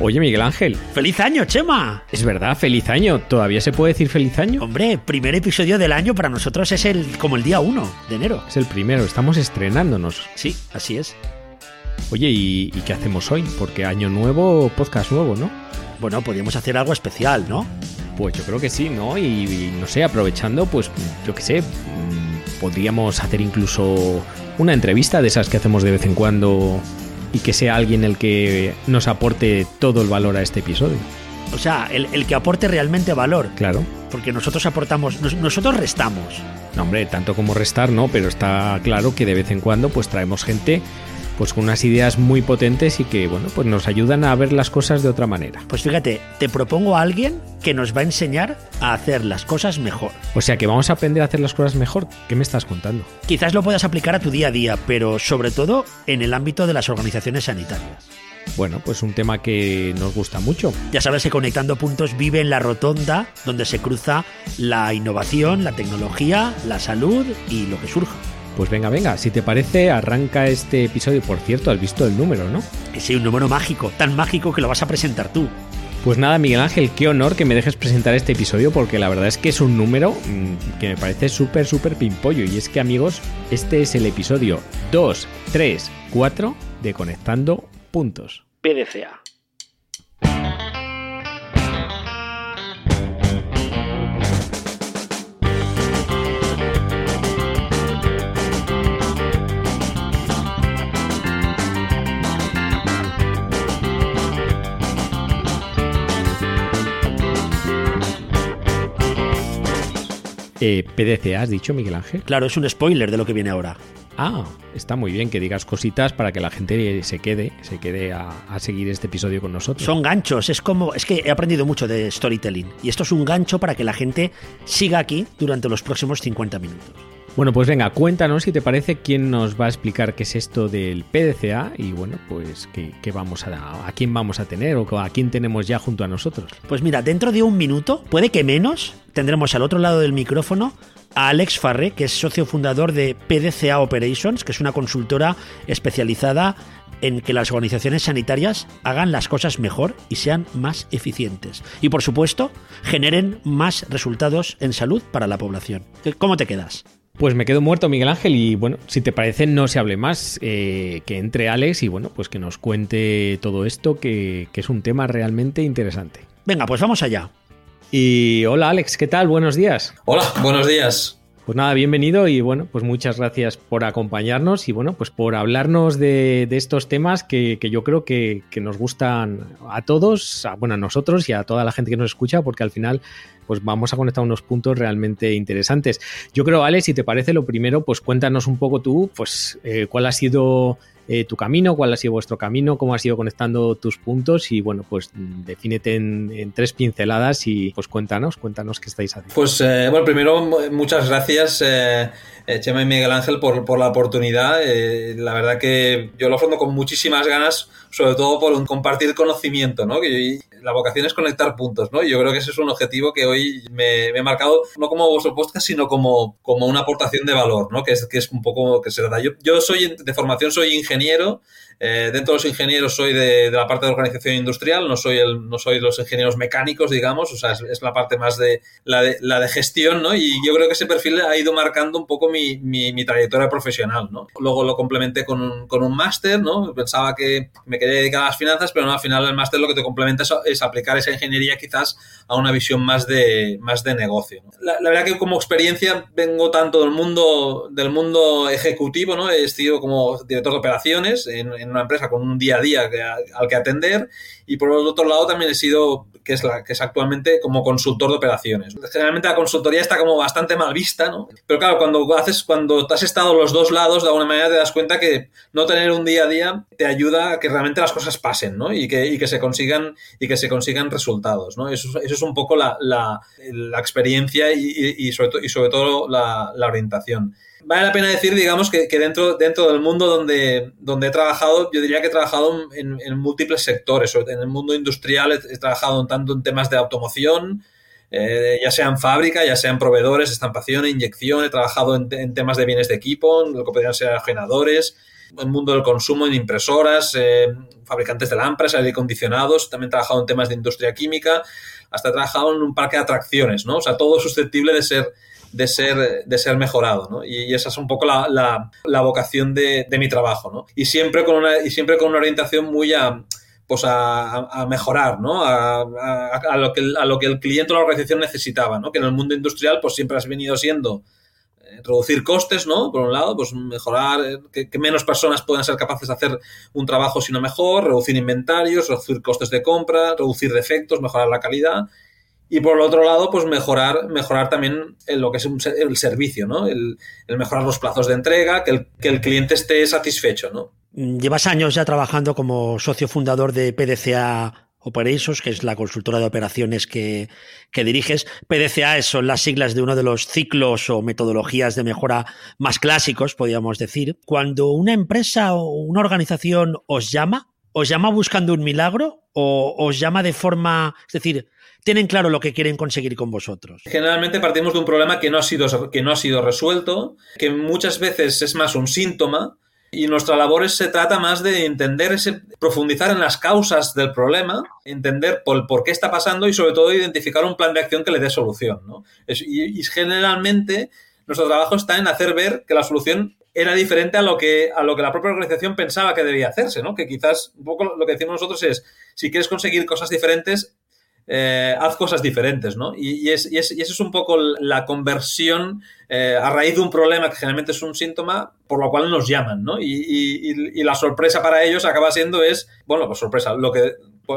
Oye, Miguel Ángel. ¡Feliz año, Chema! Es verdad, feliz año. ¿Todavía se puede decir feliz año? Hombre, primer episodio del año para nosotros es el como el día 1 de enero. Es el primero, estamos estrenándonos. Sí, así es. Oye, ¿y, y qué hacemos hoy? Porque año nuevo, podcast nuevo, ¿no? Bueno, podríamos hacer algo especial, ¿no? Pues yo creo que sí, ¿no? Y, y no sé, aprovechando, pues yo qué sé, mm, podríamos hacer incluso una entrevista de esas que hacemos de vez en cuando y que sea alguien el que nos aporte todo el valor a este episodio. O sea, el, el que aporte realmente valor. Claro. Porque nosotros aportamos, nos- nosotros restamos. No, hombre, tanto como restar, no, pero está claro que de vez en cuando pues traemos gente pues con unas ideas muy potentes y que, bueno, pues nos ayudan a ver las cosas de otra manera. Pues fíjate, te propongo a alguien que nos va a enseñar a hacer las cosas mejor. O sea que vamos a aprender a hacer las cosas mejor. ¿Qué me estás contando? Quizás lo puedas aplicar a tu día a día, pero sobre todo en el ámbito de las organizaciones sanitarias. Bueno, pues un tema que nos gusta mucho. Ya sabes que Conectando Puntos vive en la rotonda donde se cruza la innovación, la tecnología, la salud y lo que surja. Pues venga, venga, si te parece, arranca este episodio. Por cierto, has visto el número, ¿no? Que sí, un número mágico, tan mágico que lo vas a presentar tú. Pues nada, Miguel Ángel, qué honor que me dejes presentar este episodio porque la verdad es que es un número mm, que me parece súper, súper pimpollo. Y es que, amigos, este es el episodio 2, 3, 4 de Conectando Puntos. PDCA. Eh, PDCA, has dicho, Miguel Ángel. Claro, es un spoiler de lo que viene ahora. Ah, está muy bien que digas cositas para que la gente se quede, se quede a, a seguir este episodio con nosotros. Son ganchos, es como. Es que he aprendido mucho de storytelling. Y esto es un gancho para que la gente siga aquí durante los próximos 50 minutos. Bueno, pues venga, cuéntanos si te parece quién nos va a explicar qué es esto del PDCA y bueno, pues qué, vamos a, a quién vamos a tener o a quién tenemos ya junto a nosotros. Pues mira, dentro de un minuto, puede que menos, tendremos al otro lado del micrófono a Alex Farré, que es socio fundador de PDCA Operations, que es una consultora especializada en que las organizaciones sanitarias hagan las cosas mejor y sean más eficientes. Y por supuesto, generen más resultados en salud para la población. ¿Cómo te quedas? Pues me quedo muerto, Miguel Ángel, y bueno, si te parece, no se hable más, eh, que entre Alex y bueno, pues que nos cuente todo esto, que, que es un tema realmente interesante. Venga, pues vamos allá. Y hola Alex, ¿qué tal? Buenos días. Hola, buenos días. Pues nada, bienvenido y bueno, pues muchas gracias por acompañarnos y bueno, pues por hablarnos de, estos temas que, yo creo que, nos gustan a todos, a, bueno, a nosotros y a toda la gente que nos escucha, porque al final pues vamos a conectar unos puntos realmente interesantes. Yo creo, Alex, si te parece lo primero, pues cuéntanos un poco tú, pues eh, cuál ha sido eh, tu camino, cuál ha sido vuestro camino, cómo has ido conectando tus puntos y bueno, pues defínete en, en tres pinceladas y pues cuéntanos, cuéntanos qué estáis haciendo. Pues eh, bueno, primero muchas gracias eh, Chema y Miguel Ángel por, por la oportunidad. Eh, la verdad que yo lo afronto con muchísimas ganas, sobre todo por un compartir conocimiento, ¿no? Que yo, la vocación es conectar puntos, ¿no? Yo creo que ese es un objetivo que hoy me, me he marcado, no como vuestro podcast, sino como, como una aportación de valor, ¿no? Que es, que es un poco que se da. Yo, yo soy de formación, soy ingeniero. Eh, dentro de los ingenieros soy de, la parte de organización industrial, no soy, el, no soy los ingenieros mecánicos, digamos, o sea, es, la parte más de la, de la, de gestión, ¿no? Y yo creo que ese perfil ha ido marcando un poco mi, trayectoria profesional, ¿no? Luego lo complementé con un, con un máster, ¿no? Pensaba que me quería dedicar a las finanzas, pero no, al final el máster lo que te complementa es, aplicar esa ingeniería quizás a una visión más de, más de negocio. La, verdad que como experiencia vengo tanto del mundo, del mundo ejecutivo, ¿no? He sido como director de operaciones en una empresa con un día a día al que atender y por el otro lado también he sido que es la que es actualmente como consultor de operaciones. Generalmente la consultoría está como bastante mal vista, ¿no? Pero claro, cuando haces cuando has estado los dos lados de alguna manera te das cuenta que no tener un día a día te ayuda a que realmente las cosas pasen, ¿no? Y que, y que se consigan y que se consigan resultados, ¿no? Eso, eso es un poco la, la, experiencia y, y, sobre to, y sobre todo la orientación vale la pena decir, digamos, que, dentro, dentro del mundo donde, donde he trabajado, yo diría que he trabajado en, en múltiples sectores. En el mundo industrial he, he, trabajado tanto en temas de automoción, eh, ya sea en fábrica, ya sea en proveedores, estampación, inyección, he trabajado en, en temas de bienes de equipo, lo que podrían ser generadores, el mundo del consumo, en impresoras, eh, fabricantes de lámparas, aire acondicionados, también he trabajado en temas de industria química, hasta he trabajado en un parque de atracciones, ¿no? O sea, todo susceptible de ser de ser, de ser mejorado, ¿no? Y, esa es un poco la, la, vocación de, de, mi trabajo, ¿no? Y siempre con una, y siempre con una orientación muy a, pues a, mejorar, ¿no? A, a, lo que, a lo que el cliente o la organización necesitaba, ¿no? Que en el mundo industrial pues siempre has venido siendo eh, reducir costes, ¿no? Por un lado, pues mejorar, eh, que, menos personas puedan ser capaces de hacer un trabajo sino mejor, reducir inventarios, reducir costes de compra, reducir defectos, mejorar la calidad. Y por el otro lado, pues mejorar, mejorar también lo que es el servicio, ¿no? El, mejorar los plazos de entrega, que el, que el cliente esté satisfecho, ¿no? Llevas años ya trabajando como socio fundador de PDCA Operations, que es la consultora de operaciones que, diriges. PDCA son las siglas de uno de los ciclos o metodologías de mejora más clásicos, podríamos decir. Cuando una empresa o una organización os llama, ¿os llama buscando un milagro o os llama de forma, es decir, tienen claro lo que quieren conseguir con vosotros? Generalmente partimos de un problema que no ha sido, que no ha sido resuelto, que muchas veces es más un síntoma y nuestra labor se trata más de entender, ese, profundizar en las causas del problema, entender por, por, qué está pasando y sobre todo identificar un plan de acción que le dé solución. ¿no? y, generalmente nuestro trabajo está en hacer ver que la solución era diferente a lo que, a lo que la propia organización pensaba que debía hacerse, ¿no? Que quizás un poco lo que decimos nosotros es, si quieres conseguir cosas diferentes, eh, haz cosas diferentes, ¿no? Y, y, es, eso es un poco la conversión eh, a raíz de un problema que generalmente es un síntoma por lo cual nos llaman, ¿no? Y, la sorpresa para ellos acaba siendo es, bueno, pues sorpresa, lo que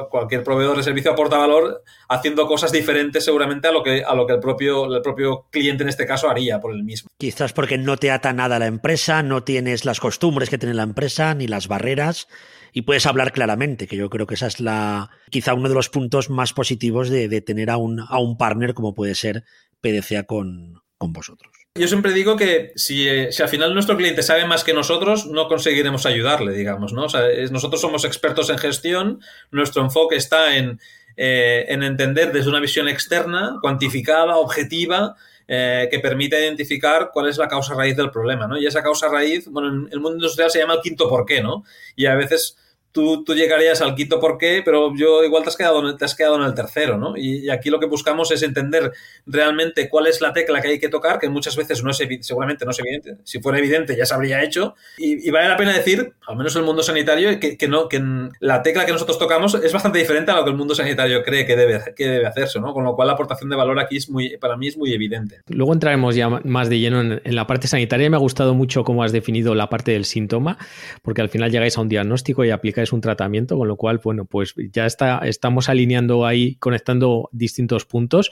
cualquier proveedor de servicio aporta valor haciendo cosas diferentes seguramente a lo que, a lo que el, propio, el propio cliente en este caso haría por el mismo. Quizás porque no te ata nada la empresa, no tienes las costumbres que tiene la empresa, ni las barreras y puedes hablar claramente, que yo creo que esa es la quizá uno de los puntos más positivos de, tener a un, a un partner como puede ser PDCA con, con vosotros. Yo siempre digo que si, eh, si, al final nuestro cliente sabe más que nosotros, no conseguiremos ayudarle, digamos, ¿no? O sea, nosotros somos expertos en gestión, nuestro enfoque está en, eh, en entender desde una visión externa, cuantificada, objetiva, eh, que permite identificar cuál es la causa raíz del problema, ¿no? Y esa causa raíz, bueno, en el mundo industrial se llama el quinto por qué, ¿no? Y a veces tú, tú, llegarías al quinto por qué, pero yo igual te has quedado, te has quedado en el tercero, ¿no? Y, aquí lo que buscamos es entender realmente cuál es la tecla que hay que tocar, que muchas veces no es seguramente no es evidente. Si fuera evidente ya se habría hecho. Y, vale la pena decir, al menos el mundo sanitario, que, que, no, que la tecla que nosotros tocamos es bastante diferente a lo que el mundo sanitario cree que debe, que debe hacerse, ¿no? Con lo cual la aportación de valor aquí es muy, para mí es muy evidente. Luego entraremos ya más de lleno en, en la parte sanitaria. Me ha gustado mucho cómo has definido la parte del síntoma, porque al final llegáis a un diagnóstico y aplicáis es un tratamiento, con lo cual, bueno, pues ya está, estamos alineando ahí, conectando distintos puntos.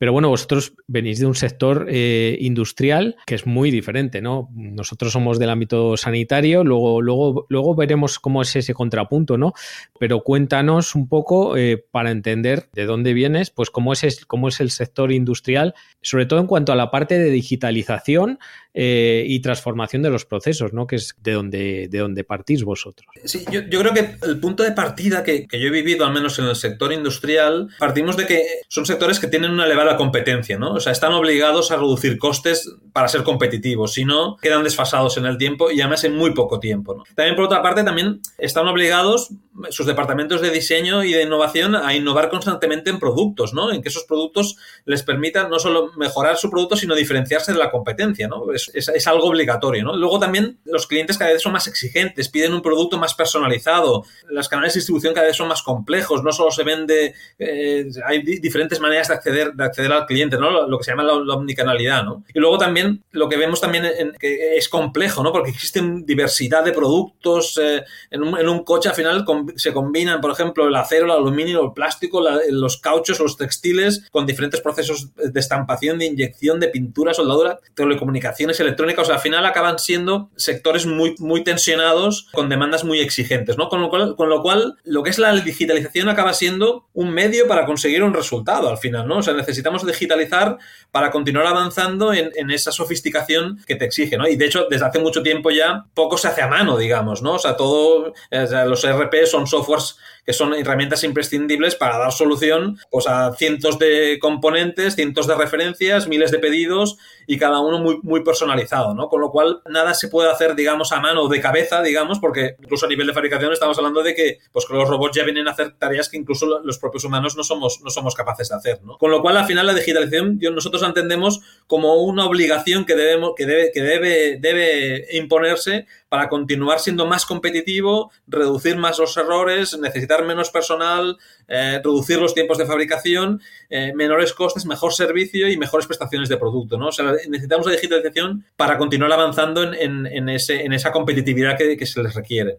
Pero bueno, vosotros venís de un sector eh, industrial que es muy diferente, ¿no? Nosotros somos del ámbito sanitario, luego, luego, luego veremos cómo es ese contrapunto, ¿no? Pero cuéntanos un poco eh, para entender de dónde vienes, pues cómo es, cómo es el sector industrial, sobre todo en cuanto a la parte de digitalización eh, y transformación de los procesos, ¿no? Que es de donde, de donde partís vosotros. Sí, yo, creo que el punto de partida que, que, yo he vivido, al menos en el sector industrial, partimos de que son sectores que tienen una elevada competencia, ¿no? O sea, están obligados a reducir costes para ser competitivos, si no, quedan desfasados en el tiempo y además en muy poco tiempo, ¿no? También, por otra parte, también están obligados sus departamentos de diseño y de innovación a innovar constantemente en productos, ¿no? En que esos productos les permitan no solo mejorar su producto, sino diferenciarse de la competencia, ¿no? Es, algo obligatorio, ¿no? Luego también los clientes cada vez son más exigentes, piden un producto más personalizado, los canales de distribución cada vez son más complejos, no solo se vende, eh, hay diferentes maneras de acceder, de acceder al cliente, ¿no? Lo, que se llama la, omnicanalidad, ¿no? Y luego también lo que vemos también que es complejo, ¿no? Porque existen diversidad de productos, eh, en, un, coche al final se combinan, por ejemplo, el acero, el aluminio, el plástico, los cauchos, los textiles, con diferentes procesos de estampación, de inyección, de pintura, soldadura, telecomunicaciones electrónica, o sea, al final acaban siendo sectores muy, muy tensionados con demandas muy exigentes, ¿no? Con lo, cual, con lo cual, lo que es la digitalización acaba siendo un medio para conseguir un resultado al final, ¿no? O sea, necesitamos digitalizar para continuar avanzando en, esa sofisticación que te exige, ¿no? Y de hecho, desde hace mucho tiempo ya poco se hace a mano, digamos, ¿no? O sea, todo, los ERP son softwares que son herramientas imprescindibles para dar solución pues, a cientos de componentes, cientos de referencias, miles de pedidos y cada uno muy, muy personalizado, ¿no? Con lo cual, nada se puede hacer, digamos, a mano de cabeza, digamos, porque incluso a nivel de fabricación estamos hablando de que, pues, que los robots ya vienen a hacer tareas que incluso los propios humanos no somos, no somos capaces de hacer, ¿no? Con lo cual, al final, la digitalización nosotros la entendemos como una obligación que, debemos, que, debe, que debe, debe imponerse para continuar siendo más competitivo, reducir más los errores, necesitar menos personal, eh, reducir los tiempos de fabricación, eh, menores costes, mejor servicio y mejores prestaciones de producto. ¿no? O sea, necesitamos la digitalización para continuar avanzando en, en, ese, en esa competitividad que, que se les requiere.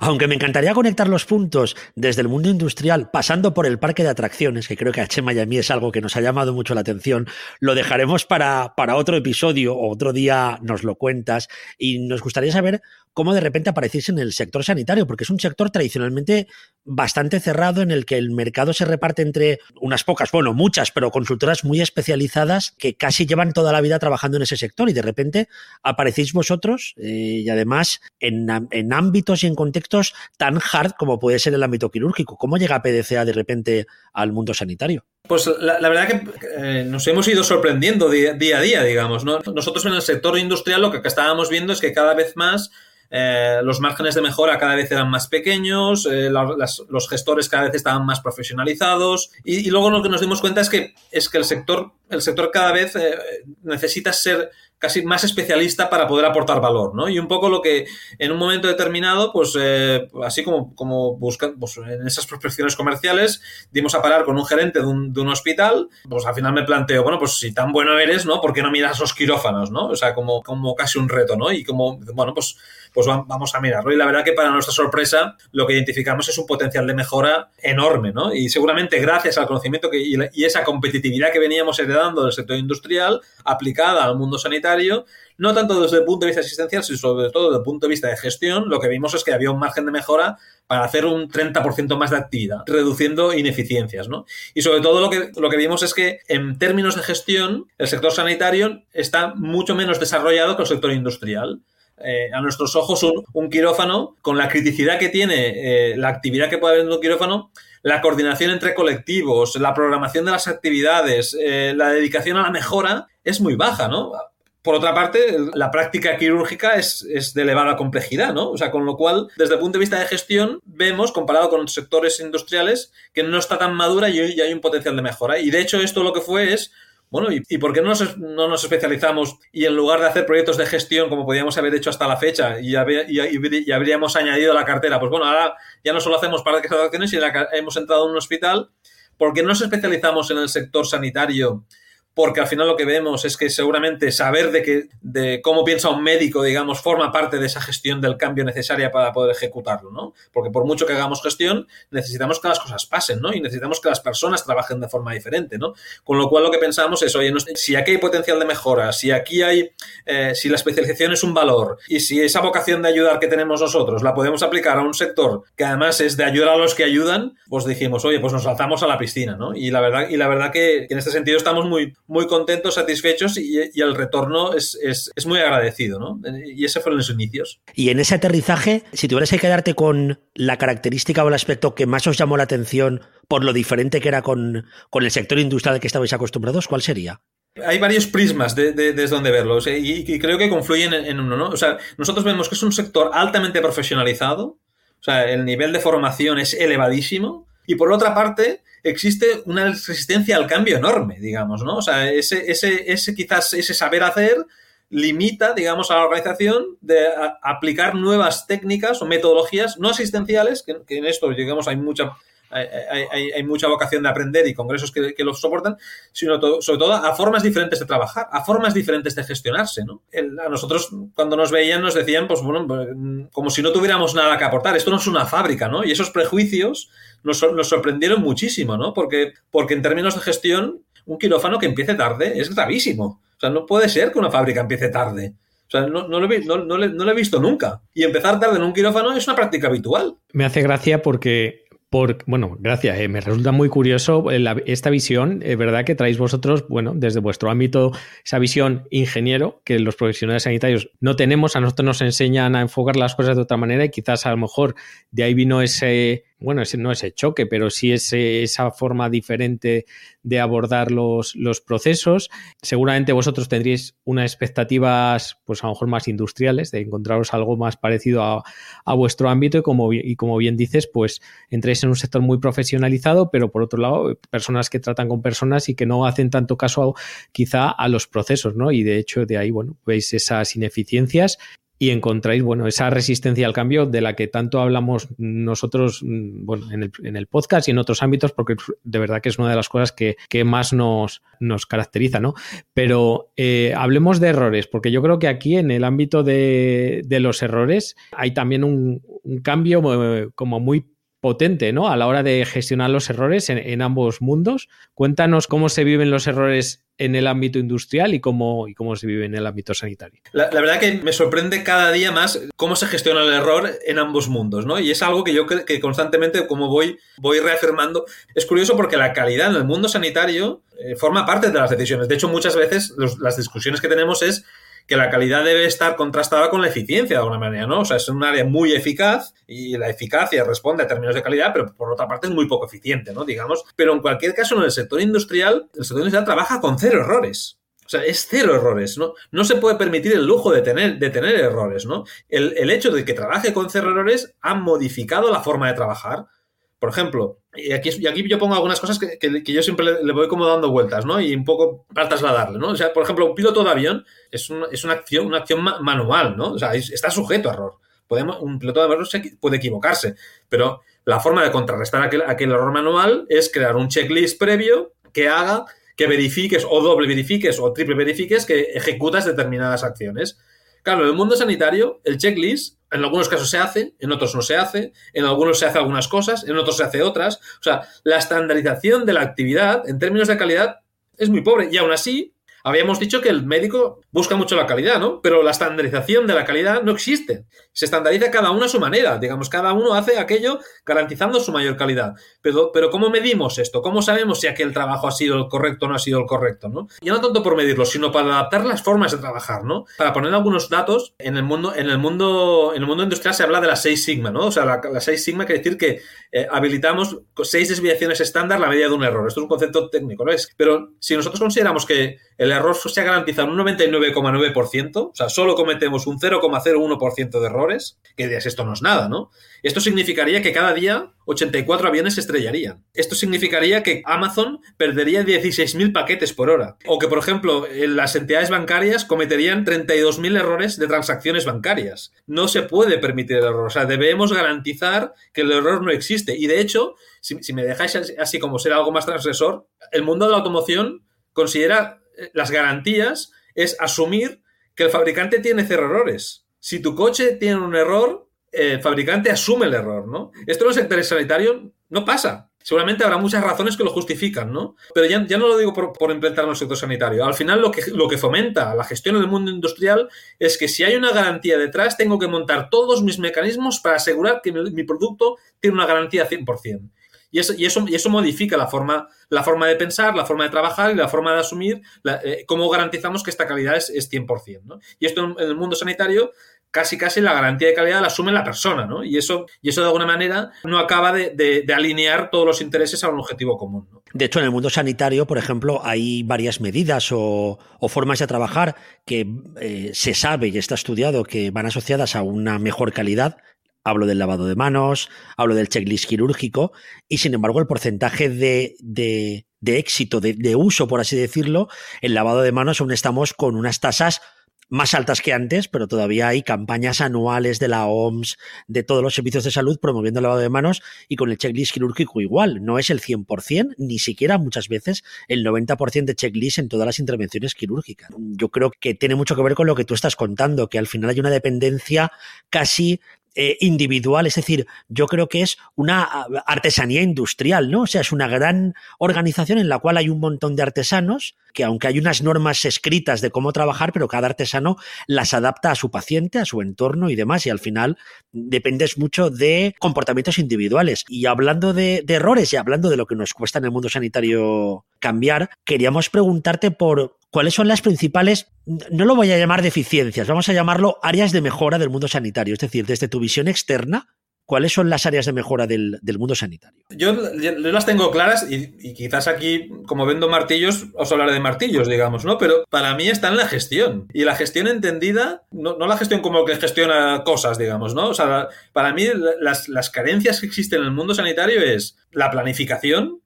Aunque me encantaría conectar los puntos desde el mundo industrial, pasando por el parque de atracciones, que creo que a Chema es algo que nos ha llamado mucho la atención, lo dejaremos para, para otro episodio o otro día nos lo cuentas. Y nos gustaría saber cómo de repente aparecéis en el sector sanitario, porque es un sector tradicionalmente bastante cerrado en el que el mercado se reparte entre unas pocas, bueno, muchas, pero consultoras muy especializadas que casi llevan toda la vida trabajando en ese sector y de repente aparecéis vosotros eh, y además en, en, ámbitos y en contextos tan hard como puede ser el ámbito quirúrgico. ¿Cómo llega PDCA de repente al mundo sanitario? Pues la, verdad que eh, nos hemos ido sorprendiendo día, a día, digamos. ¿no? Nosotros en el sector industrial lo que estábamos viendo es que cada vez más eh, los márgenes de mejora cada vez eran más pequeños, eh, los gestores cada vez estaban más profesionalizados y, luego lo que nos dimos cuenta es que, es que el, sector, el sector cada vez eh, necesita ser casi más especialista para poder aportar valor, ¿no? Y un poco lo que en un momento determinado, pues así como, como pues, en esas prospecciones comerciales, dimos a parar con un gerente de un, de un, hospital, pues al final me planteo, bueno, pues si tan bueno eres, ¿no? ¿Por qué no miras los quirófanos, ¿no? O sea, como, como casi un reto, ¿no? Y como, bueno, pues pues vamos a mirarlo. Y la verdad que para nuestra sorpresa lo que identificamos es un potencial de mejora enorme, ¿no? Y seguramente gracias al conocimiento que, y, esa competitividad que veníamos heredando del sector industrial aplicada al mundo sanitario, no tanto desde el punto de vista asistencial, sino sobre todo desde el punto de vista de gestión, lo que vimos es que había un margen de mejora para hacer un 30% más de actividad, reduciendo ineficiencias, ¿no? Y sobre todo lo que, lo que vimos es que en términos de gestión, el sector sanitario está mucho menos desarrollado que el sector industrial. Eh, a nuestros ojos un, quirófano, con la criticidad que tiene eh, la actividad que puede haber en un quirófano, la coordinación entre colectivos, la programación de las actividades, eh, la dedicación a la mejora, es muy baja, ¿no? Por otra parte, la práctica quirúrgica es, de elevada complejidad, ¿no? O sea, con lo cual, desde el punto de vista de gestión, vemos, comparado con sectores industriales, que no está tan madura y, y hay un potencial de mejora. Y de hecho, esto lo que fue es bueno, ¿y, por qué no nos, no nos, especializamos y en lugar de hacer proyectos de gestión como podíamos haber hecho hasta la fecha y, y, habríamos añadido la cartera? Pues bueno, ahora ya no solo hacemos parques de acciones y hemos entrado en un hospital, ¿por qué no nos especializamos en el sector sanitario? Porque al final lo que vemos es que seguramente saber de, que, de cómo piensa un médico, digamos, forma parte de esa gestión del cambio necesaria para poder ejecutarlo, ¿no? Porque por mucho que hagamos gestión, necesitamos que las cosas pasen, ¿no? Y necesitamos que las personas trabajen de forma diferente, ¿no? Con lo cual lo que pensamos es, oye, si aquí hay potencial de mejora, si aquí hay, eh, si la especialización es un valor y si esa vocación de ayudar que tenemos nosotros la podemos aplicar a un sector que además es de ayudar a los que ayudan, pues dijimos, oye, pues nos lanzamos a la piscina, ¿no? Y la verdad, y la verdad que en este sentido estamos muy, muy contentos, satisfechos y, el retorno es, muy agradecido, ¿no? Y ese fueron los inicios. Y en ese aterrizaje, si tuvieras que quedarte con la característica o el aspecto que más os llamó la atención por lo diferente que era con, el sector industrial al que estabais acostumbrados, ¿cuál sería? Hay varios prismas desde donde verlo y, creo que confluyen en, en, uno, ¿no? O sea, nosotros vemos que es un sector altamente profesionalizado, o sea, el nivel de formación es elevadísimo y por otra parte, existe una resistencia al cambio enorme, digamos, ¿no? O sea, ese, ese, ese quizás ese saber hacer limita, digamos, a la organización de aplicar nuevas técnicas o metodologías no asistenciales, que, en esto, digamos, hay mucha hay, mucha vocación de aprender y congresos que, que los soportan, sino sobre todo a formas diferentes de trabajar, a formas diferentes de gestionarse. ¿no? a nosotros, cuando nos veían, nos decían, pues bueno, pues, como si no tuviéramos nada que aportar. Esto no es una fábrica, ¿no? Y esos prejuicios nos, sorprendieron muchísimo, ¿no? Porque, porque en términos de gestión, un quirófano que empiece tarde es gravísimo. O sea, no puede ser que una fábrica empiece tarde. O sea, no, no, lo he, visto nunca. Y empezar tarde en un quirófano es una práctica habitual. Me hace gracia porque bueno, gracias. Eh, me resulta muy curioso eh, esta visión, es verdad que traéis vosotros, bueno, desde vuestro ámbito, esa visión ingeniero que los profesionales sanitarios no tenemos, a nosotros nos enseñan a enfocar las cosas de otra manera y quizás a lo mejor de ahí vino ese, bueno, no ese choque, pero sí ese, esa forma diferente de abordar los, los, procesos. Seguramente vosotros tendríais unas expectativas, pues a lo mejor más industriales, de encontraros algo más parecido a, a vuestro ámbito y como, y como bien dices, pues entréis en un sector muy profesionalizado, pero por otro lado, personas que tratan con personas y que no hacen tanto caso quizá a los procesos, ¿no? Y de hecho de ahí, bueno, veis esas ineficiencias y encontráis, bueno, esa resistencia al cambio de la que tanto hablamos nosotros, mm, bueno, en el, en el podcast y en otros ámbitos, porque de verdad que es una de las cosas que, que más nos, nos caracteriza, ¿no? Pero eh, hablemos de errores, porque yo creo que aquí en el ámbito de, de los errores hay también un, un cambio eh, como muy potente, ¿no? A la hora de gestionar los errores en, ambos mundos. Cuéntanos cómo se viven los errores en el ámbito industrial y cómo, cómo se vive en el ámbito sanitario. La, verdad que me sorprende cada día más cómo se gestiona el error en ambos mundos, ¿no? Y es algo que yo que constantemente, como voy, voy reafirmando, es curioso porque la calidad en el mundo sanitario eh, forma parte de las decisiones. De hecho, muchas veces las discusiones que tenemos es que la calidad debe estar contrastada con la eficiencia de alguna manera, ¿no? O sea, es un área muy eficaz y la eficacia responde a términos de calidad, pero por otra parte es muy poco eficiente, ¿no? Digamos. Pero en cualquier caso, en el sector industrial, el sector industrial trabaja con cero errores. O sea, es cero errores, ¿no? No se puede permitir el lujo de tener, de tener errores, ¿no? El, el hecho de que trabaje con cero errores ha modificado la forma de trabajar. Por ejemplo, y aquí, y aquí yo pongo algunas cosas que, que, yo siempre le, voy como dando vueltas, ¿no? Y un poco para trasladarle, ¿no? O sea, por ejemplo, un piloto de avión es, es una acción, una acción ma manual, ¿no? O sea, es, está sujeto a error. Podemos, un piloto de avión puede equivocarse, pero la forma de contrarrestar aquel, aquel error manual es crear un checklist previo que haga que verifiques o doble verifiques o triple verifiques que ejecutas determinadas acciones. Claro, en el mundo sanitario, el checklist en algunos casos se hace, en otros no se hace, en algunos se hace algunas cosas, en otros se hace otras. O sea, la estandarización de la actividad en términos de calidad es muy pobre y aún así habíamos dicho que el médico busca mucho la calidad, ¿no? Pero la estandarización de la calidad no existe. Se estandariza cada uno a su manera. Digamos, cada uno hace aquello garantizando su mayor calidad. Pero, pero ¿cómo medimos esto? ¿Cómo sabemos si aquel trabajo ha sido el correcto o no ha sido el correcto, ¿no? Ya no tanto por medirlo, sino para adaptar las formas de trabajar, ¿no? Para poner algunos datos, en el mundo, en el mundo, en el mundo industrial se habla de la 6 sigma, ¿no? O sea, la, la 6 sigma quiere decir que eh, habilitamos seis desviaciones estándar la medida de un error. Esto es un concepto técnico, ¿no? Es, pero si nosotros consideramos que el error se ha garantizado un 99,9%, o sea, solo cometemos un 0,01% de errores, que digas, esto no es nada, ¿no? Esto significaría que cada día 84 aviones se estrellarían. Esto significaría que Amazon perdería 16.000 paquetes por hora. O que, por ejemplo, las entidades bancarias cometerían 32.000 errores de transacciones bancarias. No se puede permitir el error. O sea, debemos garantizar que el error no existe. Y de hecho, si me dejáis así como ser algo más transgresor, el mundo de la automoción considera las garantías es asumir que el fabricante tiene errores. Si tu coche tiene un error, el fabricante asume el error, ¿no? Esto en el sector sanitario no pasa. Seguramente habrá muchas razones que lo justifican, ¿no? Pero ya, ya no lo digo por, por, en el sector sanitario. Al final lo que, lo que fomenta la gestión en el mundo industrial es que si hay una garantía detrás, tengo que montar todos mis mecanismos para asegurar que mi, mi producto tiene una garantía 100%. Y eso, modifica la forma, de pensar, la forma de trabajar y la forma de asumir eh, cómo garantizamos que esta calidad es, es 100%. ¿no? Y esto en, el mundo sanitario casi casi la garantía de calidad la asume la persona, ¿no? Y eso, de alguna manera no acaba de, alinear todos los intereses a un objetivo común. De hecho, en el mundo sanitario, por ejemplo, hay varias medidas o, o formas de trabajar que eh, se sabe y está estudiado que van asociadas a una mejor calidad hablo del lavado de manos, hablo del checklist quirúrgico, y sin embargo el porcentaje de, de, éxito, de, de, uso, por así decirlo, el lavado de manos aún estamos con unas tasas más altas que antes, pero todavía hay campañas anuales de la OMS, de todos los servicios de salud promoviendo el lavado de manos y con el checklist quirúrgico igual. No es el 100%, ni siquiera muchas veces el 90% de checklist en todas las intervenciones quirúrgicas. Yo creo que tiene mucho que ver con lo que tú estás contando, que al final hay una dependencia casi eh, individual, es decir, yo creo que es una artesanía industrial, ¿no? O sea, es una gran organización en la cual hay un montón de artesanos que aunque hay unas normas escritas de cómo trabajar, pero cada artesano las adapta a su paciente, a su entorno y demás, y al final dependes mucho de comportamientos individuales. Y hablando de, de errores y hablando de lo que nos cuesta en el mundo sanitario cambiar, queríamos preguntarte por cuáles son las principales, no lo voy a llamar deficiencias, vamos a llamarlo áreas de mejora del mundo sanitario, es decir, desde tu visión externa, ¿cuáles son las áreas de mejora del, mundo sanitario? Yo, las tengo claras y, quizás aquí, como vendo martillos, os hablaré de martillos, digamos, ¿no? Pero para mí está en la gestión. Y la gestión entendida, no, la gestión como que gestiona cosas, digamos, ¿no? O sea, para mí las, las carencias que existen en el mundo sanitario es la planificación,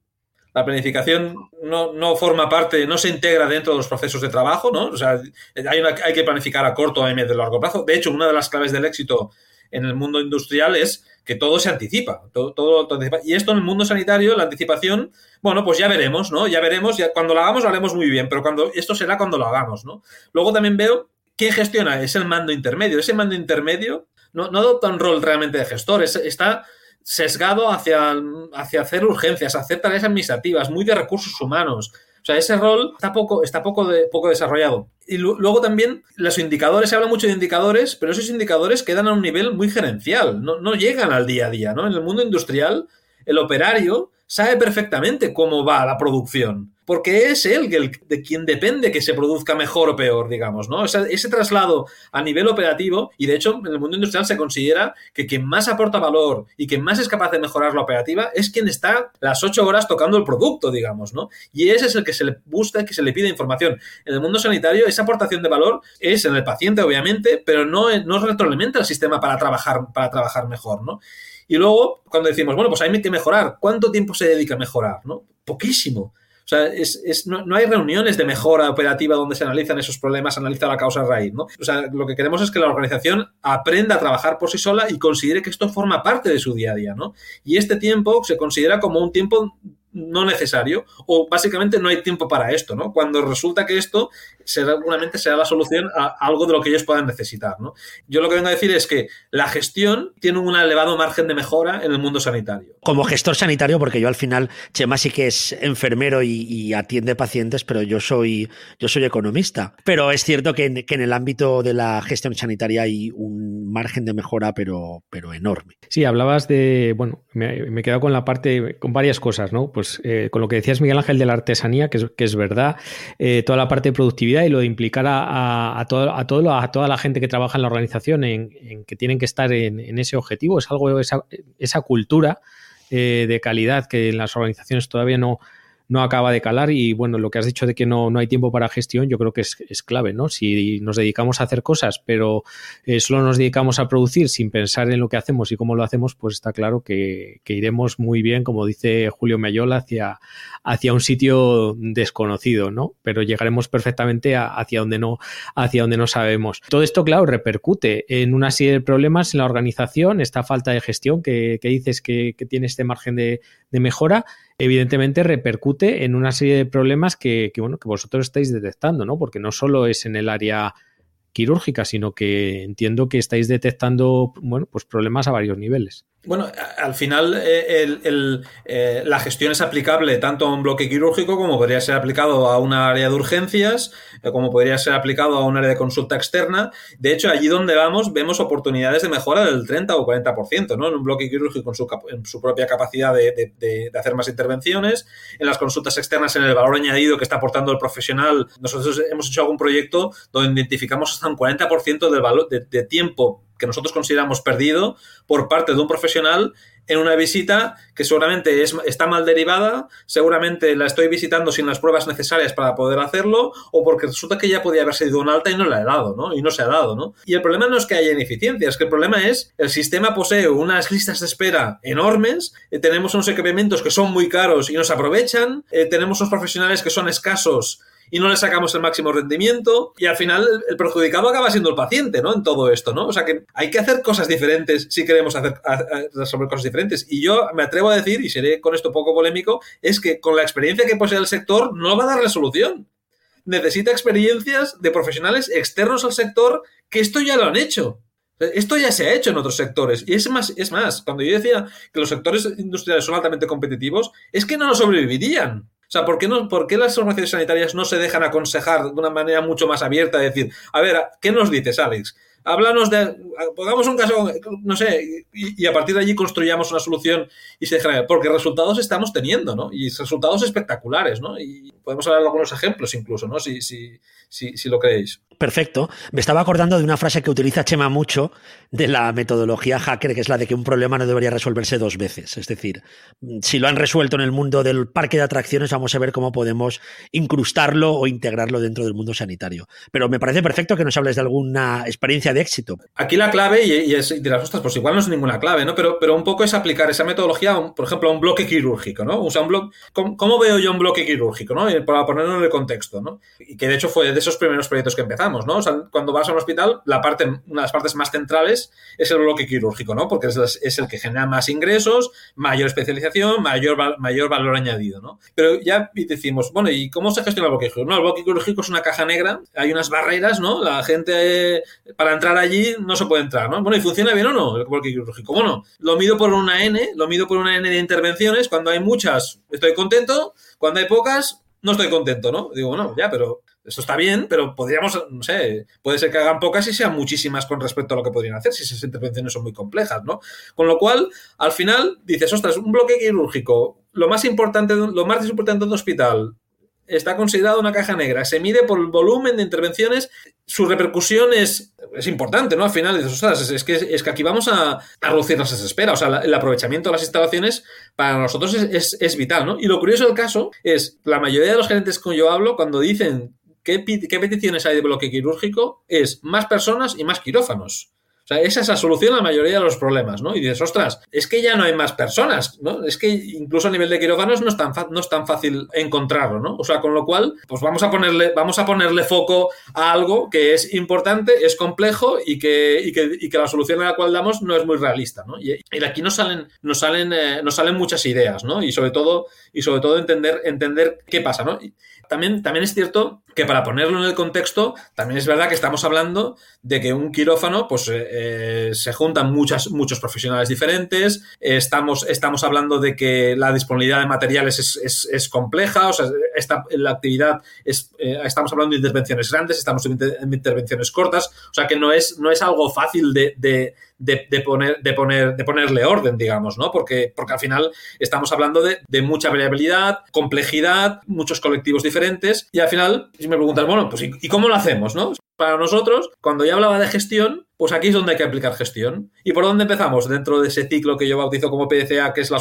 la planificación no, forma parte, no se integra dentro de los procesos de trabajo, ¿no? O sea, hay, hay que planificar a corto, a medio y largo plazo. De hecho, una de las claves del éxito en el mundo industrial es que todo se anticipa, todo, todo, Y esto en el mundo sanitario, la anticipación, bueno, pues ya veremos, ¿no? Ya veremos, ya, cuando lo hagamos lo haremos muy bien, pero cuando esto será cuando lo hagamos, ¿no? Luego también veo quién gestiona, es el mando intermedio. Ese mando intermedio no, no adopta un rol realmente de gestor, está sesgado hacia, hacia hacer urgencias, hacer tareas administrativas, muy de recursos humanos. O sea, ese rol está poco, está poco, poco desarrollado. Y luego también los indicadores, se habla mucho de indicadores, pero esos indicadores quedan a un nivel muy gerencial, no, no llegan al día a día. ¿no? En el mundo industrial, el operario sabe perfectamente cómo va la producción porque es él de quien depende que se produzca mejor o peor, digamos, ¿no? ese traslado a nivel operativo, y de hecho en el mundo industrial se considera que quien más aporta valor y quien más es capaz de mejorar la operativa es quien está las ocho horas tocando el producto, digamos, ¿no? Y ese es el que se le busca, que se le pide información. En el mundo sanitario, esa aportación de valor es en el paciente, obviamente, pero no, no retroalimenta el sistema para trabajar, para trabajar mejor, ¿no? Y luego, cuando decimos, bueno, pues hay que mejorar, ¿cuánto tiempo se dedica a mejorar? ¿no? Poquísimo. Sea, es, no, hay reuniones de mejora operativa donde se analizan esos problemas, analiza la causa raíz, ¿no? O sea, lo que queremos es que la organización aprenda a trabajar por sí sola y considere que esto forma parte de su día a día, ¿no? Y este tiempo se considera como un tiempo no necesario o básicamente no hay tiempo para esto, ¿no? Cuando resulta que esto seguramente será la solución a algo de lo que ellos puedan necesitar, ¿no? Yo lo que vengo a decir es que la gestión tiene un elevado margen de mejora en el mundo sanitario. Como gestor sanitario, porque yo al final, Chema sí que es enfermero y, atiende pacientes, pero yo soy, yo soy economista. Pero es cierto que en, el ámbito de la gestión sanitaria hay un margen de mejora, pero, pero enorme. Sí, hablabas de, bueno, me, me he quedado con la parte, con varias cosas, ¿no? pues eh, con lo que decías Miguel Ángel de la artesanía, que es, verdad, eh, toda la parte de productividad y lo de implicar a, todo, a, toda la gente que trabaja en la organización en, que tienen que estar en, ese objetivo, es algo, esa, esa cultura eh, de calidad que en las organizaciones todavía no, no acaba de calar y bueno, lo que has dicho de que no, no hay tiempo para gestión, yo creo que es, clave, ¿no? Si nos dedicamos a hacer cosas, pero eh, solo nos dedicamos a producir sin pensar en lo que hacemos y cómo lo hacemos, pues está claro que, iremos muy bien, como dice Julio Mayola, hacia, hacia un sitio desconocido, ¿no? Pero llegaremos perfectamente hacia donde no, hacia donde no sabemos. Todo esto, claro, repercute en una serie de problemas en la organización, esta falta de gestión que, dices que, que tiene este margen de mejora evidentemente repercute en una serie de problemas que, bueno, que vosotros estáis detectando, ¿no? Porque no solo es en el área quirúrgica, sino que entiendo que estáis detectando, bueno, pues problemas a varios niveles. Bueno, al final eh, eh, la gestión es aplicable tanto a un bloque quirúrgico como podría ser aplicado a una área de urgencias, eh, como podría ser aplicado a un área de consulta externa. De hecho, allí donde vamos vemos oportunidades de mejora del 30 o 40%, ¿no? En un bloque quirúrgico en su, en su propia capacidad de, de, hacer más intervenciones, en las consultas externas en el valor añadido que está aportando el profesional. Nosotros hemos hecho algún proyecto donde identificamos hasta un 40% del valor de tiempo que nosotros consideramos perdido por parte de un profesional en una visita que seguramente es, está mal derivada, seguramente la estoy visitando sin las pruebas necesarias para poder hacerlo, o porque resulta que ya podía haber sido un alta y no la he dado, ¿no? Y no se ha dado, ¿no? Y el problema no es que haya ineficiencias, que el problema es el sistema posee unas listas de espera enormes, eh, tenemos unos equipamientos que son muy caros y no se aprovechan, eh, tenemos unos profesionales que son escasos y no le sacamos el máximo rendimiento y al final el, perjudicado acaba siendo el paciente, ¿no? En todo esto, ¿no? O sea que hay que hacer cosas diferentes si queremos hacer, resolver cosas diferentes. Y yo me atrevo a decir, y seré con esto poco polémico, es que con la experiencia que posee el sector no va a dar resolución. Necesita experiencias de profesionales externos al sector que esto ya lo han hecho. Esto ya se ha hecho en otros sectores. Y es más, es más, cuando yo decía que los sectores industriales son altamente competitivos, es que no lo sobrevivirían. O sea, ¿por qué, no, ¿por qué las organizaciones sanitarias no se dejan aconsejar de una manera mucho más abierta? De decir, a ver, ¿qué nos dices, Alex? Háblanos de. Pongamos un caso, no sé, y, a partir de allí construyamos una solución y se deja. Porque resultados estamos teniendo, ¿no? Y resultados espectaculares, ¿no? Y podemos hablar de algunos ejemplos incluso, ¿no? Si, si, si, si lo creéis. Perfecto. Me estaba acordando de una frase que utiliza Chema mucho de la metodología hacker, que es la de que un problema no debería resolverse dos veces. Es decir, si lo han resuelto en el mundo del parque de atracciones, vamos a ver cómo podemos incrustarlo o integrarlo dentro del mundo sanitario. Pero me parece perfecto que nos hables de alguna experiencia de éxito. Aquí la clave, y, es de las ostras, pues igual no es ninguna clave, ¿no? Pero, pero un poco es aplicar esa metodología, por ejemplo, a un bloque quirúrgico, ¿no? O un bloque, ¿cómo, veo yo un bloque quirúrgico, ¿no? Para ponerlo en el contexto, ¿no? Y que de hecho fue de esos primeros proyectos que empezamos. ¿No? cuando vas a un hospital, la parte, una de las partes más centrales es el bloque quirúrgico, ¿no? Porque es, el que genera más ingresos, mayor especialización, mayor, mayor valor añadido, ¿no? Pero ya decimos, bueno, ¿y cómo se gestiona el bloque quirúrgico? No, el bloque quirúrgico es una caja negra, hay unas barreras, ¿no? La gente, para entrar allí no se puede entrar, ¿no? Bueno, ¿y funciona bien o no el bloque quirúrgico? Bueno, lo mido por una N, lo mido por una N de intervenciones, cuando hay muchas estoy contento, cuando hay pocas no estoy contento, ¿no? Digo, bueno, ya, pero esto está bien, pero podríamos, no sé, puede ser que hagan pocas y sean muchísimas con respecto a lo que podrían hacer, si esas intervenciones son muy complejas, ¿no? Con lo cual, al final, dices, ostras, un bloque quirúrgico, lo más importante, lo más importante de un hospital, está considerado una caja negra, se mide por el volumen de intervenciones, su repercusión es, es importante, ¿no? Al final dices, ostras, es, que, es que aquí vamos a, a reducir las espera, o sea, el aprovechamiento de las instalaciones para nosotros es, es, vital, ¿no? Y lo curioso del caso es, la mayoría de los gerentes con yo hablo, cuando dicen ¿qué, peticiones hay de bloque quirúrgico? Es más personas y más quirófanos. O sea, esa es la solución a la mayoría de los problemas, ¿no? Y dices, ostras, es que ya no hay más personas, ¿no? Es que incluso a nivel de quirófanos no es tan, no es tan fácil encontrarlo, ¿no? O sea, con lo cual, pues vamos a ponerle, vamos a ponerle foco a algo que es importante, es complejo y que, y que, y que la solución a la cual damos no es muy realista, ¿no? Y, y aquí nos salen, nos salen, eh, nos salen muchas ideas, ¿no? Y sobre todo, y sobre todo entender, entender qué pasa, ¿no? también, también es cierto que para ponerlo en el contexto, también es verdad que estamos hablando de que un quirófano, pues eh, eh, se juntan muchas, muchos profesionales diferentes, estamos, estamos hablando de que la disponibilidad de materiales es, es, compleja, o sea, esta, la actividad es, eh, estamos hablando de intervenciones grandes, estamos en intervenciones cortas, o sea que no es, no es algo fácil de, de, poner, de, poner, de ponerle orden, digamos, ¿no? Porque, porque al final estamos hablando de, de mucha variabilidad, complejidad, muchos colectivos diferentes y al final, si me preguntas, bueno, pues ¿y, cómo lo hacemos, no? Para nosotros, cuando ya hablaba de gestión, pues aquí es donde hay que aplicar gestión. ¿Y por dónde empezamos? Dentro de ese ciclo que yo bautizo como PDCA, que es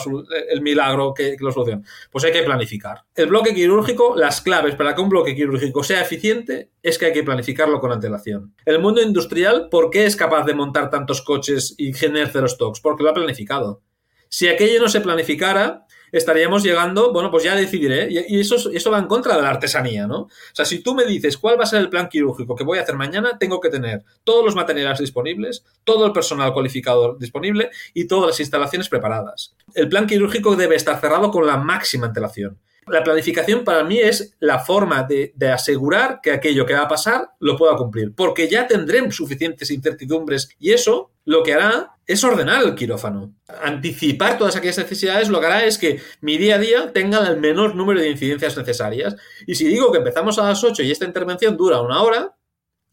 el milagro que, que lo soluciona. Pues hay que planificar. El bloque quirúrgico, las claves para que un bloque quirúrgico sea eficiente es que hay que planificarlo con antelación. El mundo industrial, ¿por qué es capaz de montar tantos coches y generar cero stocks? Porque lo ha planificado. Si aquello no se planificara, estaríamos llegando, bueno, pues ya decidiré. Y eso, eso va en contra de la artesanía, ¿no? O sea, si tú me dices cuál va a ser el plan quirúrgico que voy a hacer mañana, tengo que tener todos los materiales disponibles, todo el personal cualificado disponible y todas las instalaciones preparadas. El plan quirúrgico debe estar cerrado con la máxima antelación la planificación para mí es la forma de, asegurar que aquello que va a pasar lo pueda cumplir, porque ya tendremos suficientes incertidumbres y eso lo que hará es ordenar el quirófano. Anticipar todas aquellas necesidades lo que hará es que mi día a día tenga el menor número de incidencias necesarias. Y si digo que empezamos a las 8 y esta intervención dura una hora,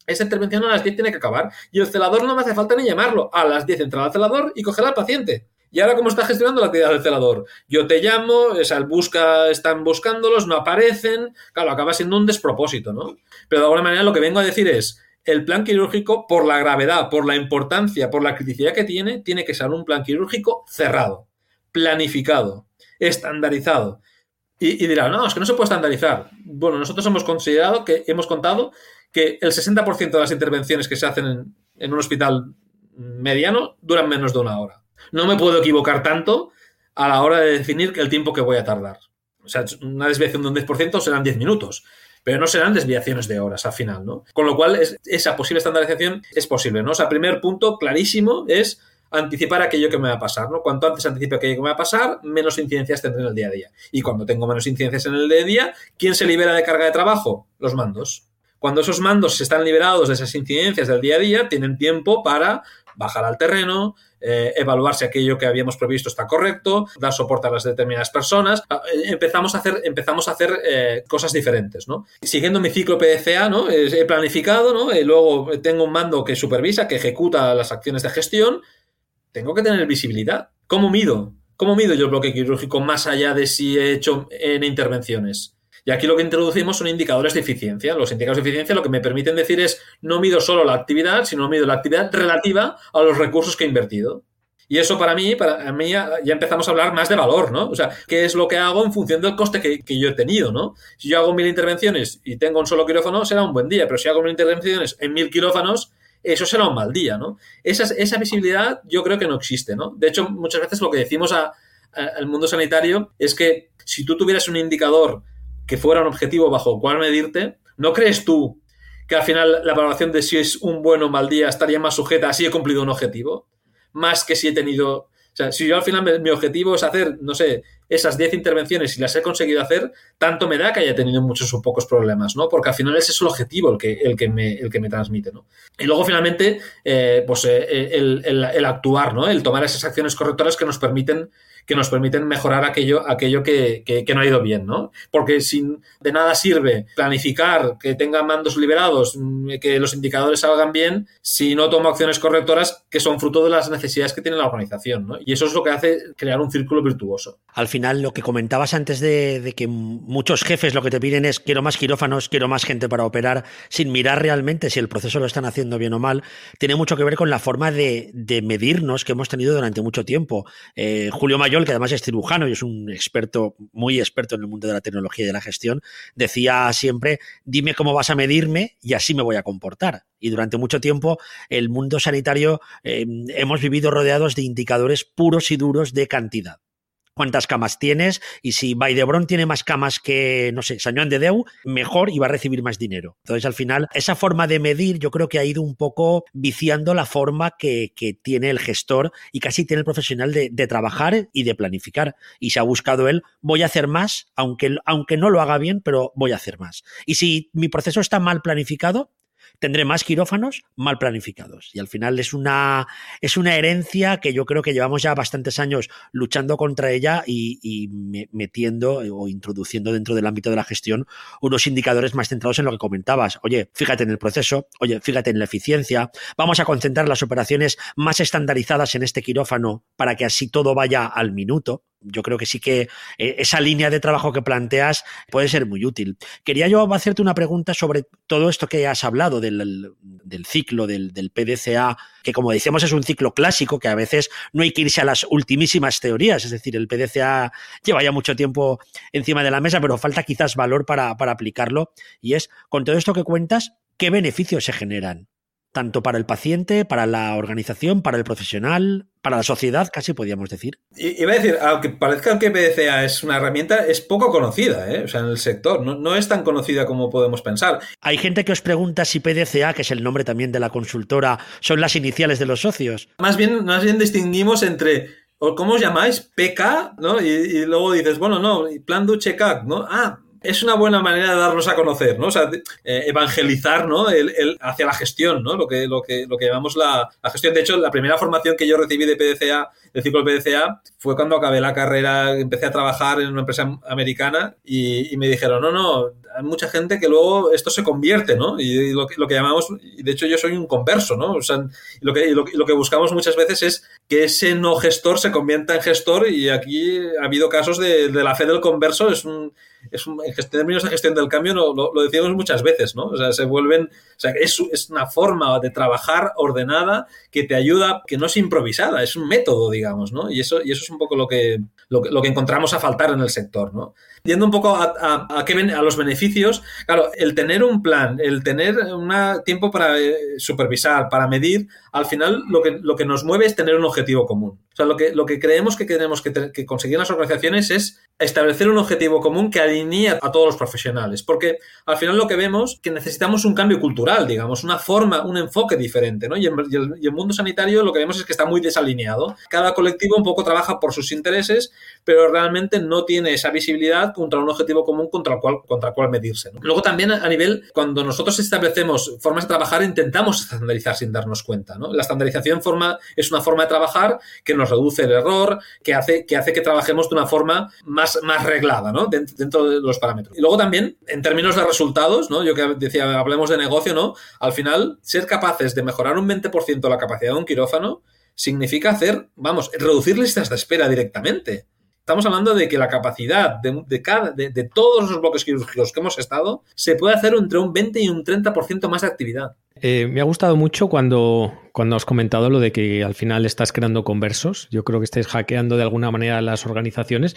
esa intervención a las 10 tiene que acabar. Y el celador no me hace falta ni llamarlo. A las 10 entra el celador y cogerá al paciente. ¿Y ahora cómo está gestionando la actividad del celador? Yo te llamo, esa busca, están buscándolos, no aparecen. Claro, acaba siendo un despropósito, ¿no? Pero de alguna manera lo que vengo a decir es, el plan quirúrgico, por la gravedad, por la importancia, por la criticidad que tiene, tiene que ser un plan quirúrgico cerrado, planificado, estandarizado. Y, y dirá, no, es que no se puede estandarizar. Bueno, nosotros hemos considerado que hemos contado que el 60% de las intervenciones que se hacen en un hospital mediano duran menos de una hora no me puedo equivocar tanto a la hora de definir el tiempo que voy a tardar. O sea, una desviación de un 10% serán 10 minutos, pero no serán desviaciones de horas al final, ¿no? Con lo cual, esa posible estandarización es posible, ¿no? O sea, primer punto clarísimo es anticipar aquello que me va a pasar, ¿no? Cuanto antes anticipe aquello que me va a pasar, menos incidencias tendré en el día a día. Y cuando tengo menos incidencias en el día a día, ¿quién se libera de carga de trabajo? Los mandos. Cuando esos mandos están liberados de esas incidencias del día a día, tienen tiempo para bajar al terreno, eh, evaluar si aquello que habíamos previsto está correcto, dar soporte a las determinadas personas. Ah, eh, empezamos a hacer, empezamos a hacer eh, cosas diferentes, ¿no? Siguiendo mi ciclo PDCA, ¿no? He planificado, ¿no? Y luego tengo un mando que supervisa, que ejecuta las acciones de gestión. Tengo que tener visibilidad. ¿Cómo mido? ¿Cómo mido yo el bloque quirúrgico más allá de si he hecho en intervenciones? Y aquí lo que introducimos son indicadores de eficiencia. Los indicadores de eficiencia lo que me permiten decir es no mido solo la actividad, sino mido la actividad relativa a los recursos que he invertido. Y eso para mí, para mí ya, empezamos a hablar más de valor, ¿no? O sea, ¿qué es lo que hago en función del coste que, que, yo he tenido, ¿no? Si yo hago mil intervenciones y tengo un solo quirófano, será un buen día, pero si hago mil intervenciones en mil quirófanos, eso será un mal día, ¿no? Esa, esa visibilidad yo creo que no existe, ¿no? De hecho, muchas veces lo que decimos al mundo sanitario es que si tú tuvieras un indicador que fuera un objetivo bajo el cual medirte, ¿no crees tú que al final la evaluación de si es un buen o mal día estaría más sujeta a si he cumplido un objetivo? Más que si he tenido o sea, si yo al final mi objetivo es hacer, no sé, esas 10 intervenciones y las he conseguido hacer, tanto me da que haya tenido muchos o pocos problemas, ¿no? Porque al final ese es el objetivo el que, el que, me, el que me transmite, ¿no? Y luego finalmente, eh, pues eh, el, el, actuar, ¿no? El tomar esas acciones correctoras que nos permiten que nos permiten mejorar aquello, aquello que, que, no ha ido bien, ¿no? Porque sin, de nada sirve planificar, que tenga mandos liberados, mm, que los indicadores salgan bien, si no tomo acciones correctoras que son fruto de las necesidades que tiene la organización, ¿no? Y eso es lo que hace crear un círculo virtuoso. Al final, lo que comentabas antes de, de que muchos jefes lo que te piden es quiero más quirófanos, quiero más gente para operar, sin mirar realmente si el proceso lo están haciendo bien o mal, tiene mucho que ver con la forma de, de medirnos que hemos tenido durante mucho tiempo. Eh, Julio Mayor que además es cirujano y es un experto, muy experto en el mundo de la tecnología y de la gestión, decía siempre, dime cómo vas a medirme y así me voy a comportar. Y durante mucho tiempo el mundo sanitario eh, hemos vivido rodeados de indicadores puros y duros de cantidad cuántas camas tienes y si Baidebron tiene más camas que, no sé, San Juan de Deu, mejor y va a recibir más dinero. Entonces, al final, esa forma de medir yo creo que ha ido un poco viciando la forma que, que tiene el gestor y casi tiene el profesional de, de, trabajar y de planificar. Y se ha buscado él, voy a hacer más, aunque, aunque no lo haga bien, pero voy a hacer más. Y si mi proceso está mal planificado, tendré más quirófanos mal planificados. Y al final es una, es una herencia que yo creo que llevamos ya bastantes años luchando contra ella y, y metiendo o introduciendo dentro del ámbito de la gestión unos indicadores más centrados en lo que comentabas. Oye, fíjate en el proceso, oye, fíjate en la eficiencia, vamos a concentrar las operaciones más estandarizadas en este quirófano para que así todo vaya al minuto yo creo que sí que eh, esa línea de trabajo que planteas puede ser muy útil. Quería yo hacerte una pregunta sobre todo esto que has hablado del, del ciclo, del, del, PDCA, que como decíamos es un ciclo clásico, que a veces no hay que irse a las ultimísimas teorías, es decir, el PDCA lleva ya mucho tiempo encima de la mesa, pero falta quizás valor para aplicarlo, y es, con todo esto que cuentas, ¿qué beneficios se generan? Tanto para el paciente, para la organización, para el profesional, para la sociedad, casi podríamos decir. Y, iba a decir, aunque parezca que PDCA es una herramienta, es poco conocida, ¿eh? o sea, en el sector, no, no, es tan conocida como podemos pensar. Hay gente que os pregunta si PDCA, que es el nombre también de la consultora, son las iniciales de los socios. Más bien, más bien distinguimos entre ¿Cómo os llamáis? PK, ¿no? Y, y luego dices, bueno, no, plan du check ¿no? Ah, es una buena manera de darnos a conocer, ¿no? O sea, eh, evangelizar, ¿no? El, el, hacia la gestión, ¿no? Lo que, lo que, lo que llamamos la, la, gestión. De hecho, la primera formación que yo recibí de PDCA, del ciclo PDCA, fue cuando acabé la carrera, empecé a trabajar en una empresa americana y, y me dijeron, no, no, hay mucha gente que luego esto se convierte, ¿no? Y, lo, que, lo que llamamos, y de hecho yo soy un converso, ¿no? O sea, lo que, lo, que buscamos muchas veces es que ese no gestor se convierta en gestor y aquí ha habido casos de, la fe del converso, es un es un, en términos de gestión del cambio lo, lo, decimos muchas veces, ¿no? O sea, se vuelven, o sea, es, una forma de trabajar ordenada que te ayuda, que no es improvisada, es un método, digamos, ¿no? Y eso, y eso es un poco lo lo que encontramos a faltar en el sector, ¿no? Yendo un poco a, a, a, qué, a los beneficios, claro, el tener un plan, el tener un tiempo para eh, supervisar, para medir, al final lo que, lo que nos mueve es tener un objetivo común. O sea, lo que, lo que creemos que tenemos que, conseguir en las organizaciones es establecer un objetivo común que alinee a todos los profesionales. Porque al final lo que vemos es que necesitamos un cambio cultural, digamos, una forma, un enfoque diferente, ¿no? Y, en, el, mundo sanitario lo que vemos es que está muy desalineado. Cada colectivo un poco trabaja por sus intereses, pero realmente no tiene esa visibilidad contra un objetivo común contra el cual, contra el cual medirse. Luego también a nivel, cuando nosotros establecemos formas de trabajar, intentamos estandarizar sin darnos cuenta. ¿no? La estandarización forma, es una forma de trabajar que nos reduce el error, que hace que, que trabajemos de una forma más, más reglada ¿no? dentro, de los parámetros. Y luego también, en términos de resultados, ¿no? yo que decía, hablemos de negocio, ¿no? al final, ser capaces de mejorar un 20% la capacidad de un quirófano significa hacer, vamos, reducir listas de espera directamente Estamos hablando de que la capacidad de, cada, de, todos los bloques quirúrgicos que hemos estado se puede hacer entre un 20 y un 30% más de actividad. Eh, me ha gustado mucho cuando, cuando has comentado lo de que al final estás creando conversos. Yo creo que estáis hackeando de alguna manera las organizaciones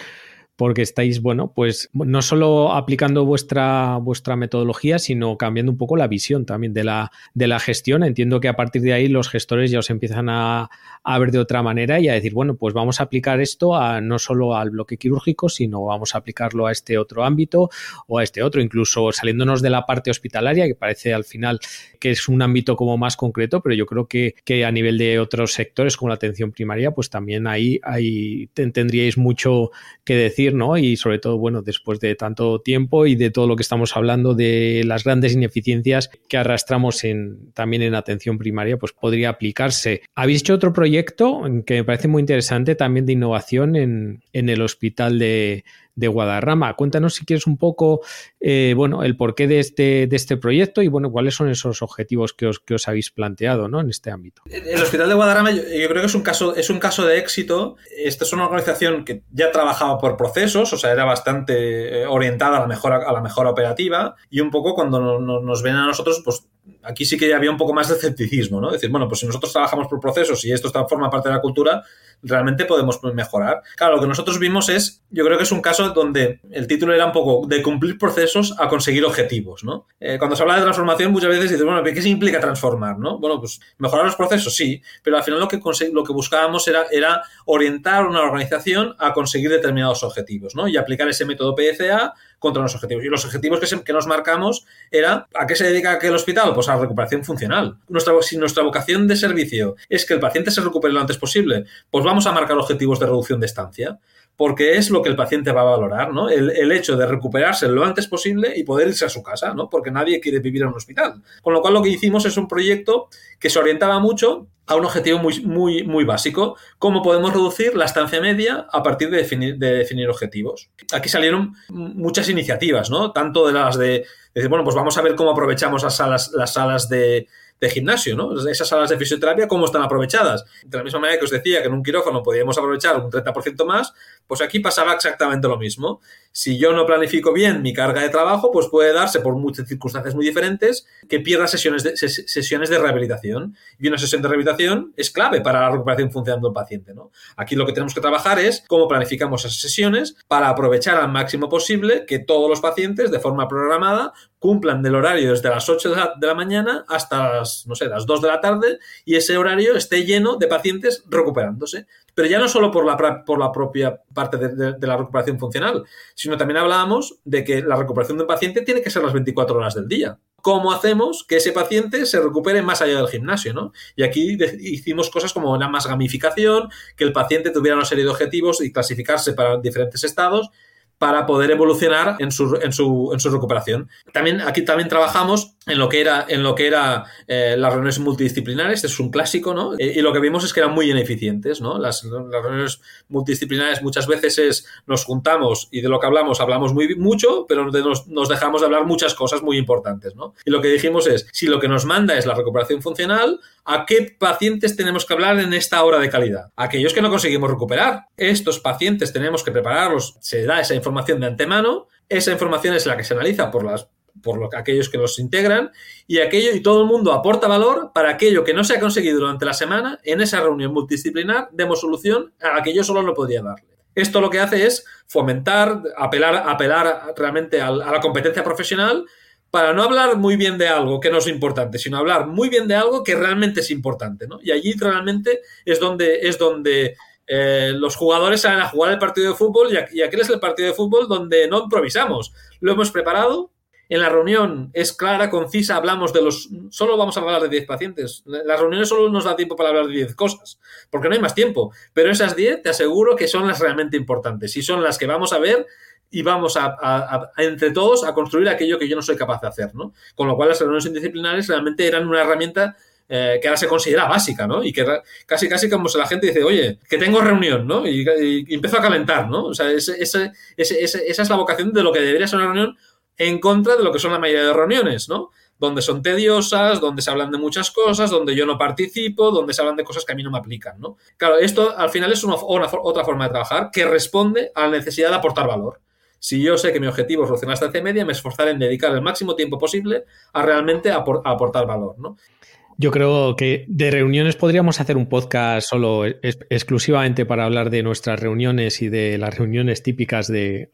porque estáis, bueno, pues no solo aplicando vuestra, vuestra metodología, sino cambiando un poco la visión también de la, de la gestión. Entiendo que a partir de ahí los gestores ya os empiezan a, a, ver de otra manera y a decir, bueno, pues vamos a aplicar esto a, no solo al bloque quirúrgico, sino vamos a aplicarlo a este otro ámbito o a este otro, incluso saliéndonos de la parte hospitalaria, que parece al final que es un ámbito como más concreto, pero yo creo que, que a nivel de otros sectores como la atención primaria, pues también ahí, ahí tendríais mucho que decir Y sobre todo, bueno, después de tanto tiempo y de todo lo que estamos hablando de las grandes ineficiencias que arrastramos en, también en atención primaria, pues podría aplicarse. Habéis hecho otro proyecto que me parece muy interesante también de innovación en, en el hospital de, de Guadarrama. Cuéntanos si quieres un poco, eh, bueno, el porqué de este, de este proyecto y, bueno, cuáles son esos objetivos que os, que os habéis planteado, ¿no? En este ámbito. El Hospital de Guadarrama yo, creo que es un, caso, es un caso de éxito. Esta es una organización que ya trabajaba por procesos, o sea, era bastante eh, orientada a la mejora, a la operativa y un poco cuando no, no, nos ven a nosotros, pues aquí sí que había un poco más de escepticismo, ¿no? Es decir, bueno, pues si nosotros trabajamos por procesos y esto forma parte de la cultura, realmente podemos mejorar. Claro, lo que nosotros vimos es, yo creo que es un caso donde el título era un poco de cumplir procesos a conseguir objetivos, ¿no? Eh, cuando se habla de transformación muchas veces dices, bueno, ¿qué implica transformar, no? Bueno, pues mejorar los procesos, sí, pero al final lo que, lo que buscábamos era, era orientar una organización a conseguir determinados objetivos, ¿no? Y aplicar ese método PCA contra los objetivos. Y los objetivos que, que, nos marcamos era ¿a qué se dedica aquel hospital? Pues a la recuperación funcional. Nuestra, si nuestra vocación de servicio es que el paciente se recupere lo antes posible, pues vamos a marcar objetivos de reducción de estancia porque es lo que el paciente va a valorar, ¿no? El, el, hecho de recuperarse lo antes posible y poder irse a su casa, ¿no? Porque nadie quiere vivir en un hospital. Con lo cual lo que hicimos es un proyecto que se orientaba mucho a un objetivo muy, muy, muy básico, cómo podemos reducir la estancia media a partir de definir, de definir objetivos. Aquí salieron muchas iniciativas, ¿no? Tanto de las de, de decir, bueno, pues vamos a ver cómo aprovechamos las salas, las salas de, de gimnasio, ¿no? Esas salas de fisioterapia, ¿cómo están aprovechadas? De la misma manera que os decía que en un quirófano podíamos aprovechar un 30% más, pues aquí pasaba exactamente lo mismo. Si yo no planifico bien mi carga de trabajo, pues puede darse por muchas circunstancias muy diferentes que pierda sesiones de, sesiones de rehabilitación. Y una sesión de rehabilitación es clave para la recuperación funcional del paciente, ¿no? Aquí lo que tenemos que trabajar es cómo planificamos esas sesiones para aprovechar al máximo posible que todos los pacientes, de forma programada, cumplan del horario desde las 8 de la, de la, mañana hasta las, no sé, las 2 de la tarde y ese horario esté lleno de pacientes recuperándose. Pero ya no solo por la, por la propia parte de, de, la recuperación funcional, sino también hablábamos de que la recuperación de un paciente tiene que ser las 24 horas del día. ¿Cómo hacemos que ese paciente se recupere más allá del gimnasio? ¿no? Y aquí hicimos cosas como la más gamificación, que el paciente tuviera una serie de objetivos y clasificarse para diferentes estados para poder evolucionar en su, en su, en su recuperación. También aquí también trabajamos en lo que era, en lo que era eh, las reuniones multidisciplinares, es un clásico, ¿no? Eh, y lo que vimos es que eran muy ineficientes, ¿no? Las, las, reuniones multidisciplinares muchas veces es nos juntamos y de lo que hablamos hablamos muy mucho, pero nos, nos, dejamos de hablar muchas cosas muy importantes, ¿no? Y lo que dijimos es, si lo que nos manda es la recuperación funcional, ¿a qué pacientes tenemos que hablar en esta hora de calidad? Aquellos que no conseguimos recuperar. Estos pacientes tenemos que prepararlos, se da esa información de antemano, esa información es la que se analiza por las por lo, aquellos que los integran y aquello y todo el mundo aporta valor para aquello que no se ha conseguido durante la semana en esa reunión multidisciplinar demos solución a la que yo solo no podía darle. Esto lo que hace es fomentar, apelar, apelar realmente a, a la competencia profesional para no hablar muy bien de algo que no es importante, sino hablar muy bien de algo que realmente es importante, ¿no? Y allí realmente es donde, es donde eh, los jugadores salen a jugar el partido de fútbol y, y aquel es el partido de fútbol donde no improvisamos. Lo hemos preparado, en la reunión es clara, concisa, hablamos de los... Solo vamos a hablar de 10 pacientes. Las reuniones solo nos da tiempo para hablar de 10 cosas, porque no hay más tiempo. Pero esas 10 te aseguro que son las realmente importantes y son las que vamos a ver y vamos a, entre todos a construir aquello que yo no soy capaz de hacer, ¿no? Con lo cual las reuniones indisciplinares realmente eran una herramienta eh, que ahora se considera básica, ¿no? Y que casi, casi como si la gente dice, oye, que tengo reunión, ¿no? Y, y, empiezo a calentar, ¿no? O sea, ese, ese, ese, esa es la vocación de lo que debería ser una reunión en contra de lo que son la mayoría de reuniones, ¿no? donde son tediosas, donde se hablan de muchas cosas, donde yo no participo, donde se hablan de cosas que a mí no me aplican, ¿no? Claro, esto al final es una, otra forma de trabajar que responde a la necesidad de aportar valor. Si yo sé que mi objetivo es solucionar esta estancia media, me esforzaré en dedicar el máximo tiempo posible a realmente aportar valor, ¿no? Yo creo que de reuniones podríamos hacer un podcast solo exclusivamente para hablar de nuestras reuniones y de las reuniones típicas de,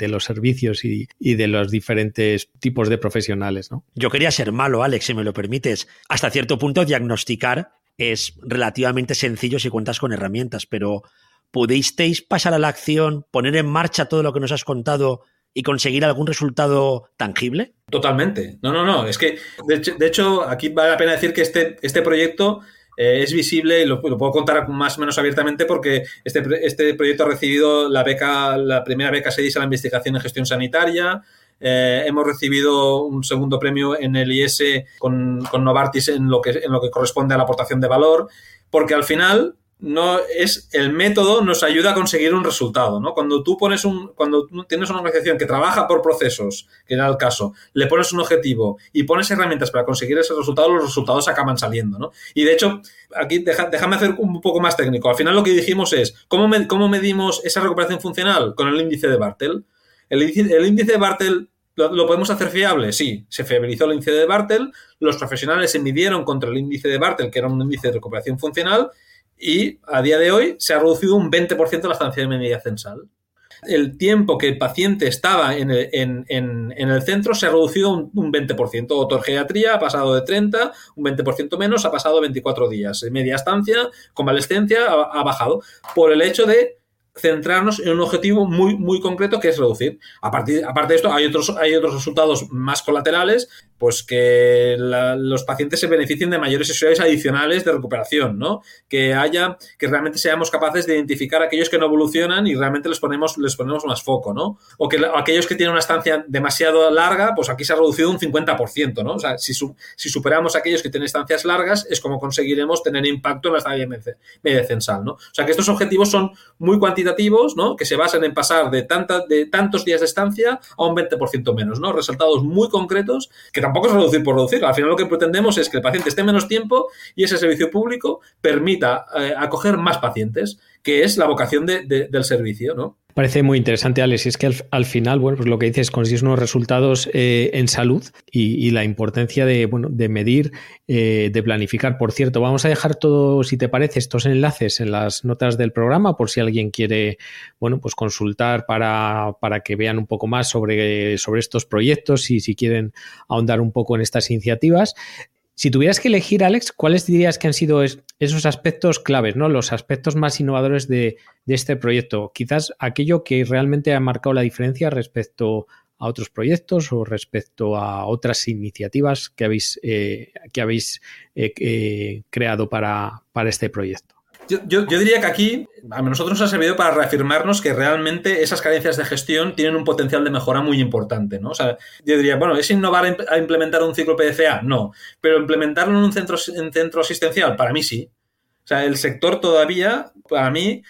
los servicios y, y, de los diferentes tipos de profesionales. ¿no? Yo quería ser malo, Alex, si me lo permites. Hasta cierto punto, diagnosticar es relativamente sencillo si cuentas con herramientas, pero ¿pudisteis pasar a la acción, poner en marcha todo lo que nos has contado y conseguir algún resultado tangible? Totalmente. No, no, no. Es que, de hecho, aquí vale la pena decir que este, este proyecto eh, es visible y lo, puedo contar más o menos abiertamente porque este, este proyecto ha recibido la beca, la primera beca se dice a la investigación en gestión sanitaria. Eh, hemos recibido un segundo premio en el IS con, con Novartis en lo, que, en lo que corresponde a la aportación de valor, porque al final no es el método nos ayuda a conseguir un resultado, ¿no? Cuando tú pones un cuando tienes una organización que trabaja por procesos, que era el caso, le pones un objetivo y pones herramientas para conseguir ese resultado, los resultados acaban saliendo, ¿no? Y de hecho, aquí déjame hacer un poco más técnico. Al final lo que dijimos es, ¿cómo, cómo medimos esa recuperación funcional? Con el índice de Bartel. El, el índice de Bartel ¿Lo, podemos hacer fiable? Sí, se fiabilizó el índice de Bartel, los profesionales se midieron contra el índice de Bartel, que era un índice de recuperación funcional, y a día de hoy se ha reducido un 20% la estancia de media censal. El tiempo que el paciente estaba en el, centro se ha reducido un, un 20%. Otorgeriatría ha pasado de 30, un 20% menos, ha pasado a 24 días. Media estancia, convalescencia ha, ha bajado por el hecho de centrarnos en un objetivo muy, muy concreto que es reducir. A partir, aparte de esto, hay otros, hay otros resultados más colaterales, pues que los pacientes se beneficien de mayores sesiones adicionales de recuperación, ¿no? Que haya, que realmente seamos capaces de identificar a aquellos que no evolucionan y realmente les ponemos, les ponemos más foco, ¿no? O que aquellos que tienen una estancia demasiado larga, pues aquí se ha reducido un 50%, ¿no? O sea, si, superamos a aquellos que tienen estancias largas, es como conseguiremos tener impacto en la estancia media censal, ¿no? O sea, que estos objetivos son muy cuantitativos ¿no? Que se basan en pasar de, de tantos días de estancia a un 20% menos, ¿no? Resultados muy concretos, que tampoco es reducir por reducir. Al final lo que pretendemos es que el paciente esté menos tiempo y ese servicio público permita eh, acoger más pacientes, que es la vocación del servicio, ¿no? Parece muy interesante, Alex. Y es que al, final, bueno, pues lo que dices es conseguir unos resultados eh, en salud y, la importancia de, bueno, de medir, eh, de planificar. Por cierto, vamos a dejar todo, si te parece, estos enlaces en las notas del programa por si alguien quiere, bueno, pues consultar para, para que vean un poco más sobre, sobre estos proyectos y si quieren ahondar un poco en estas iniciativas. Si tuvieras que elegir, Alex, ¿cuáles dirías que han sido esos aspectos claves, ¿no? los aspectos más innovadores de, este proyecto? Quizás aquello que realmente ha marcado la diferencia respecto a otros proyectos o respecto a otras iniciativas que habéis, eh, que habéis eh, eh, creado para, para este proyecto. Yo, diría que aquí a nosotros nos ha servido para reafirmarnos que realmente esas carencias de gestión tienen un potencial de mejora muy importante, ¿no? O sea, yo diría, bueno, ¿es innovar a implementar un ciclo PDCA? No. Pero implementarlo en un centro, en centro asistencial, para mí sí. O sea, el sector todavía, para mí,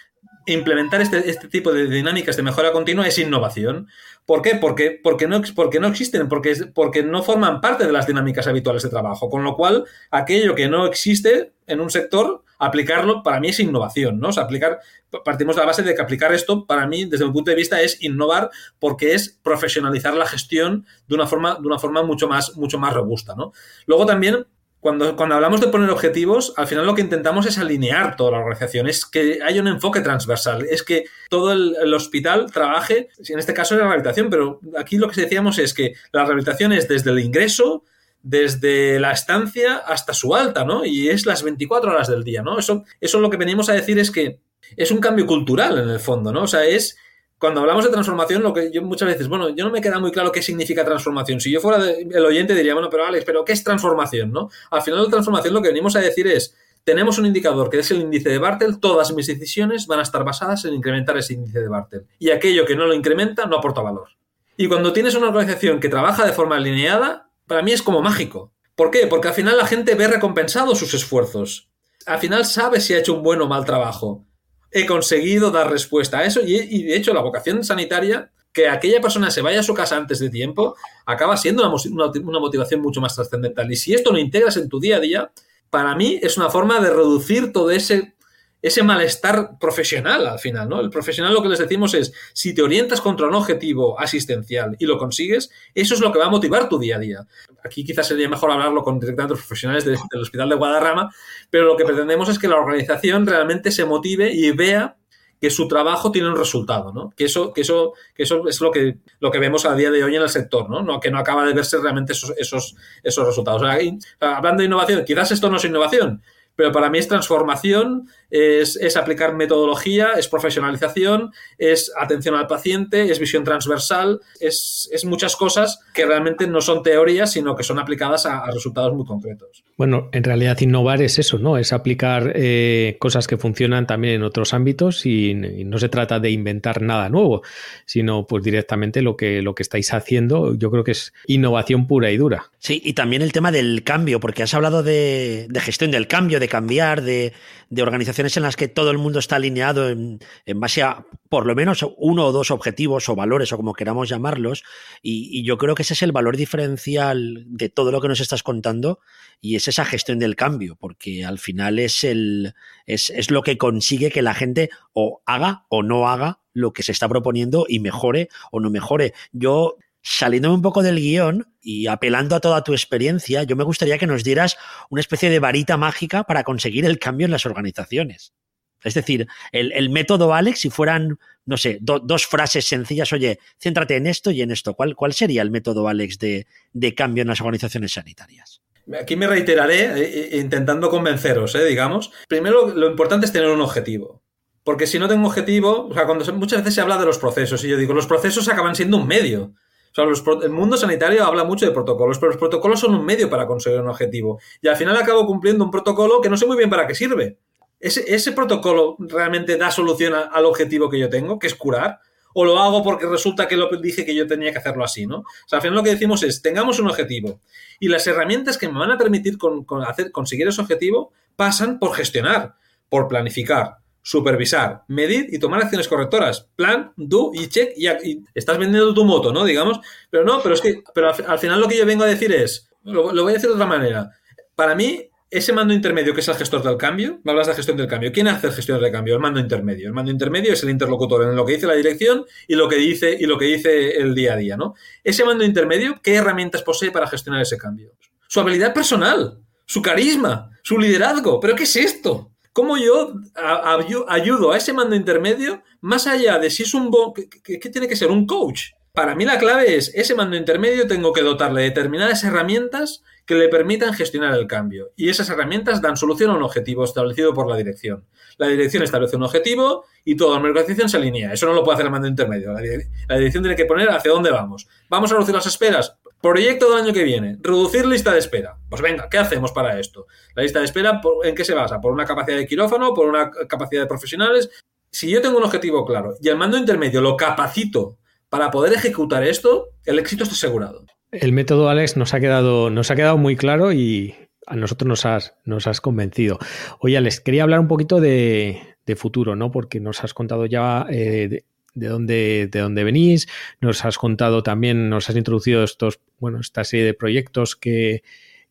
implementar este, este, tipo de dinámicas de mejora continua es innovación. ¿Por qué? Porque, porque, no, porque no existen, porque, porque no forman parte de las dinámicas habituales de trabajo. Con lo cual, aquello que no existe en un sector, aplicarlo para mí es innovación, ¿no? O sea, aplicar, partimos de la base de que aplicar esto, para mí, desde mi punto de vista, es innovar porque es profesionalizar la gestión de una forma, de una forma mucho más, mucho más robusta, ¿no? Luego también cuando, cuando, hablamos de poner objetivos, al final lo que intentamos es alinear toda la organización, es que haya un enfoque transversal, es que todo el, hospital trabaje, en este caso en la rehabilitación, pero aquí lo que decíamos es que la rehabilitación es desde el ingreso, desde la estancia hasta su alta, ¿no? Y es las 24 horas del día, ¿no? Eso, eso lo que venimos a decir es que es un cambio cultural en el fondo, ¿no? O sea, es cuando hablamos de transformación, lo que yo muchas veces, bueno, yo no me queda muy claro qué significa transformación. Si yo fuera el oyente diría, bueno, pero Alex, ¿pero qué es transformación? ¿no? Al final de transformación lo que venimos a decir es, tenemos un indicador que es el índice de Bartel, todas mis decisiones van a estar basadas en incrementar ese índice de Bartel. Y aquello que no lo incrementa no aporta valor. Y cuando tienes una organización que trabaja de forma alineada, para mí es como mágico. ¿Por qué? Porque al final la gente ve recompensado sus esfuerzos. Al final sabe si ha hecho un buen o mal trabajo he conseguido dar respuesta a eso y, de hecho la vocación sanitaria que aquella persona se vaya a su casa antes de tiempo acaba siendo una, una motivación mucho más trascendental. Y si esto lo integras en tu día a día, para mí es una forma de reducir todo ese ese malestar profesional al final, ¿no? El profesional lo que les decimos es, si te orientas contra un objetivo asistencial y lo consigues, eso es lo que va a motivar tu día a día. Aquí quizás sería mejor hablarlo con directamente los profesionales del Hospital de Guadarrama, pero lo que pretendemos es que la organización realmente se motive y vea que su trabajo tiene un resultado, ¿no? Que eso, que eso, que eso es lo que, lo que vemos a día de hoy en el sector, ¿no? que no acaba de verse realmente esos, esos, esos resultados. hablando de innovación, quizás esto no es innovación, pero para mí es transformación, es, aplicar metodología, es profesionalización, es atención al paciente, es visión transversal, es, muchas cosas que realmente no son teorías, sino que son aplicadas a, resultados muy concretos. Bueno, en realidad innovar es eso, ¿no? Es aplicar eh, cosas que funcionan también en otros ámbitos y, no se trata de inventar nada nuevo, sino pues directamente lo que, lo que estáis haciendo, yo creo que es innovación pura y dura. Sí, y también el tema del cambio, porque has hablado de, de gestión del cambio, de cambiar, de, de organización en las que todo el mundo está alineado en, base a por lo menos uno o dos objetivos o valores o como queramos llamarlos. Y, yo creo que ese es el valor diferencial de todo lo que nos estás contando y es esa gestión del cambio, porque al final es, el, es, es lo que consigue que la gente o haga o no haga lo que se está proponiendo y mejore o no mejore. Yo saliendo un poco del guion y apelando a toda tu experiencia, yo me gustaría que nos dieras una especie de varita mágica para conseguir el cambio en las organizaciones. Es decir, el, método Alex, si fueran, no sé, dos frases sencillas, oye, céntrate en esto y en esto, ¿cuál, cuál sería el método Alex de, cambio en las organizaciones sanitarias? Aquí me reiteraré eh, eh, intentando convenceros, eh, digamos. Primero, lo importante es tener un objetivo. Porque si no tengo objetivo, o sea, cuando muchas veces se habla de los procesos, y yo digo, los procesos acaban siendo un medio. O sea, el mundo sanitario habla mucho de protocolos, pero los protocolos son un medio para conseguir un objetivo. Y al final acabo cumpliendo un protocolo que no sé muy bien para qué sirve. ¿Ese, protocolo realmente da solución al objetivo que yo tengo, que es curar? ¿O lo hago porque resulta que lo dije que yo tenía que hacerlo así, ¿no? O sea, al final lo que decimos es, tengamos un objetivo. Y las herramientas que me van a permitir hacer, conseguir ese objetivo pasan por gestionar, por planificar, supervisar, medir y tomar acciones correctoras. Plan, do y check y, estás vendiendo tu moto, ¿no? Digamos. Pero no, pero es que pero al, final lo que yo vengo a decir es, lo, voy a decir de otra manera. Para mí, ese mando intermedio que es el gestor del cambio, me hablas de gestión del cambio. ¿Quién hace gestor del cambio? El mando intermedio. El mando intermedio es el interlocutor en lo que dice la dirección y lo que dice, y lo que dice el día a día, ¿no? Ese mando intermedio, ¿qué herramientas posee para gestionar ese cambio? Su habilidad personal, su carisma, su liderazgo. ¿Pero qué es esto? ¿Cómo yo ayudo a ese mando intermedio más allá de si es un... ¿Qué tiene que ser? Un coach. Para mí la clave es, ese mando intermedio tengo que dotarle de determinadas herramientas que le permitan gestionar el cambio. Y esas herramientas dan solución a un objetivo establecido por la dirección. La dirección establece un objetivo y toda la organización se alinea. Eso no lo puede hacer el mando intermedio. La, dirección tiene que poner hacia dónde vamos. ¿Vamos a reducir las esperas? Proyecto del año que viene. Reducir lista de espera. Pues venga, ¿qué hacemos para esto? La lista de espera, ¿en qué se basa? ¿Por una capacidad de quirófano? ¿Por una capacidad de profesionales? Si yo tengo un objetivo claro y el mando intermedio lo capacito para poder ejecutar esto, el éxito está asegurado. El método, Alex, nos ha quedado, nos ha quedado muy claro y a nosotros nos has, nos has convencido. Oye, Alex, quería hablar un poquito de, futuro, ¿no? Porque nos has contado ya eh, dónde, de dónde venís, nos has contado también, nos has introducido estos, bueno, esta serie de proyectos que,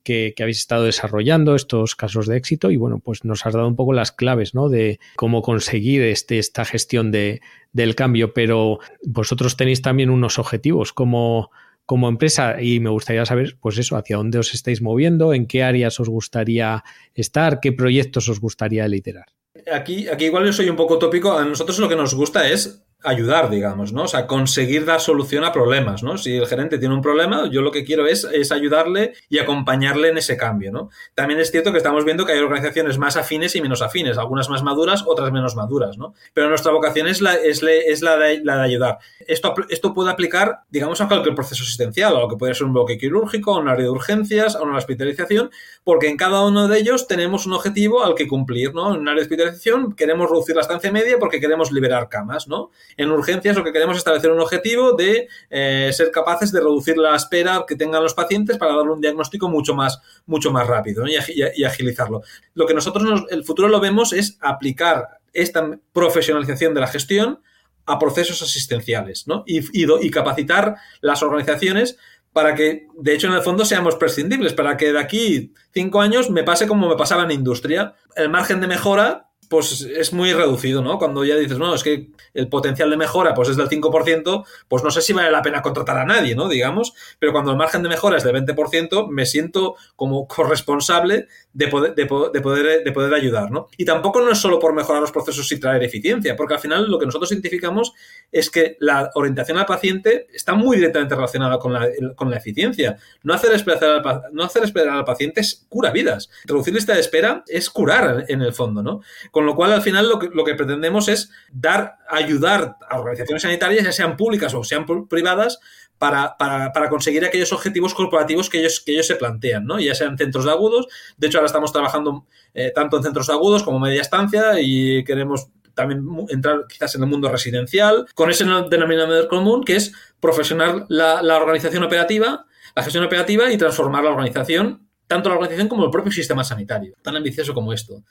que, habéis estado desarrollando, estos casos de éxito, y bueno, pues nos has dado un poco las claves, ¿no? De cómo conseguir este, esta gestión de, del cambio, pero vosotros tenéis también unos objetivos como como empresa y me gustaría saber, pues eso, hacia dónde os estáis moviendo, en qué áreas os gustaría estar, qué proyectos os gustaría liderar. Aquí, aquí igual yo soy un poco tópico, a nosotros lo que nos gusta es ayudar, digamos, ¿no? O sea, conseguir dar solución a problemas, ¿no? Si el gerente tiene un problema, yo lo que quiero es, es, ayudarle y acompañarle en ese cambio, ¿no? También es cierto que estamos viendo que hay organizaciones más afines y menos afines, algunas más maduras, otras menos maduras, ¿no? Pero nuestra vocación es la, es, la, de, la de ayudar. Esto, esto puede aplicar, digamos, a cualquier proceso asistencial, a lo que puede ser un bloque quirúrgico, a un área de urgencias, a una hospitalización, porque en cada uno de ellos tenemos un objetivo al que cumplir, ¿no? En un área de hospitalización queremos reducir la estancia media porque queremos liberar camas, ¿no? En urgencias lo que queremos es establecer un objetivo de eh, ser capaces de reducir la espera que tengan los pacientes para darle un diagnóstico mucho más, mucho más rápido y, agilizarlo. Lo que nosotros, el futuro lo vemos es aplicar esta profesionalización de la gestión a procesos asistenciales, ¿no? Y, y, capacitar las organizaciones para que, de hecho, en el fondo seamos prescindibles, para que de aquí cinco años me pase como me pasaba en industria. El margen de mejora pues es muy reducido, ¿no? Cuando ya dices, no, es que el potencial de mejora pues es del 5%, pues no sé si vale la pena contratar a nadie, ¿no? Digamos, pero cuando el margen de mejora es del 20%, me siento como corresponsable de poder, de, poder, de poder ayudar, ¿no? Y tampoco no es solo por mejorar los procesos y traer eficiencia, porque al final lo que nosotros identificamos es que la orientación al paciente está muy directamente relacionada con la, con la eficiencia. No hacer, esperar al, no hacer esperar al paciente es cura vidas. Reducir lista de espera es curar en el fondo, ¿no? Con lo cual, al final, lo que, lo que pretendemos es dar, ayudar a organizaciones sanitarias, ya sean públicas o sean privadas, para, para, conseguir aquellos objetivos corporativos que ellos, que ellos se plantean, ¿no? Ya sean centros de agudos, de hecho ahora estamos trabajando eh, tanto en centros de agudos como media estancia y queremos también entrar quizás en el mundo residencial, con ese denominador común que es profesional la, la organización operativa, la gestión operativa y transformar la organización, tanto la organización como el propio sistema sanitario, tan ambicioso como esto.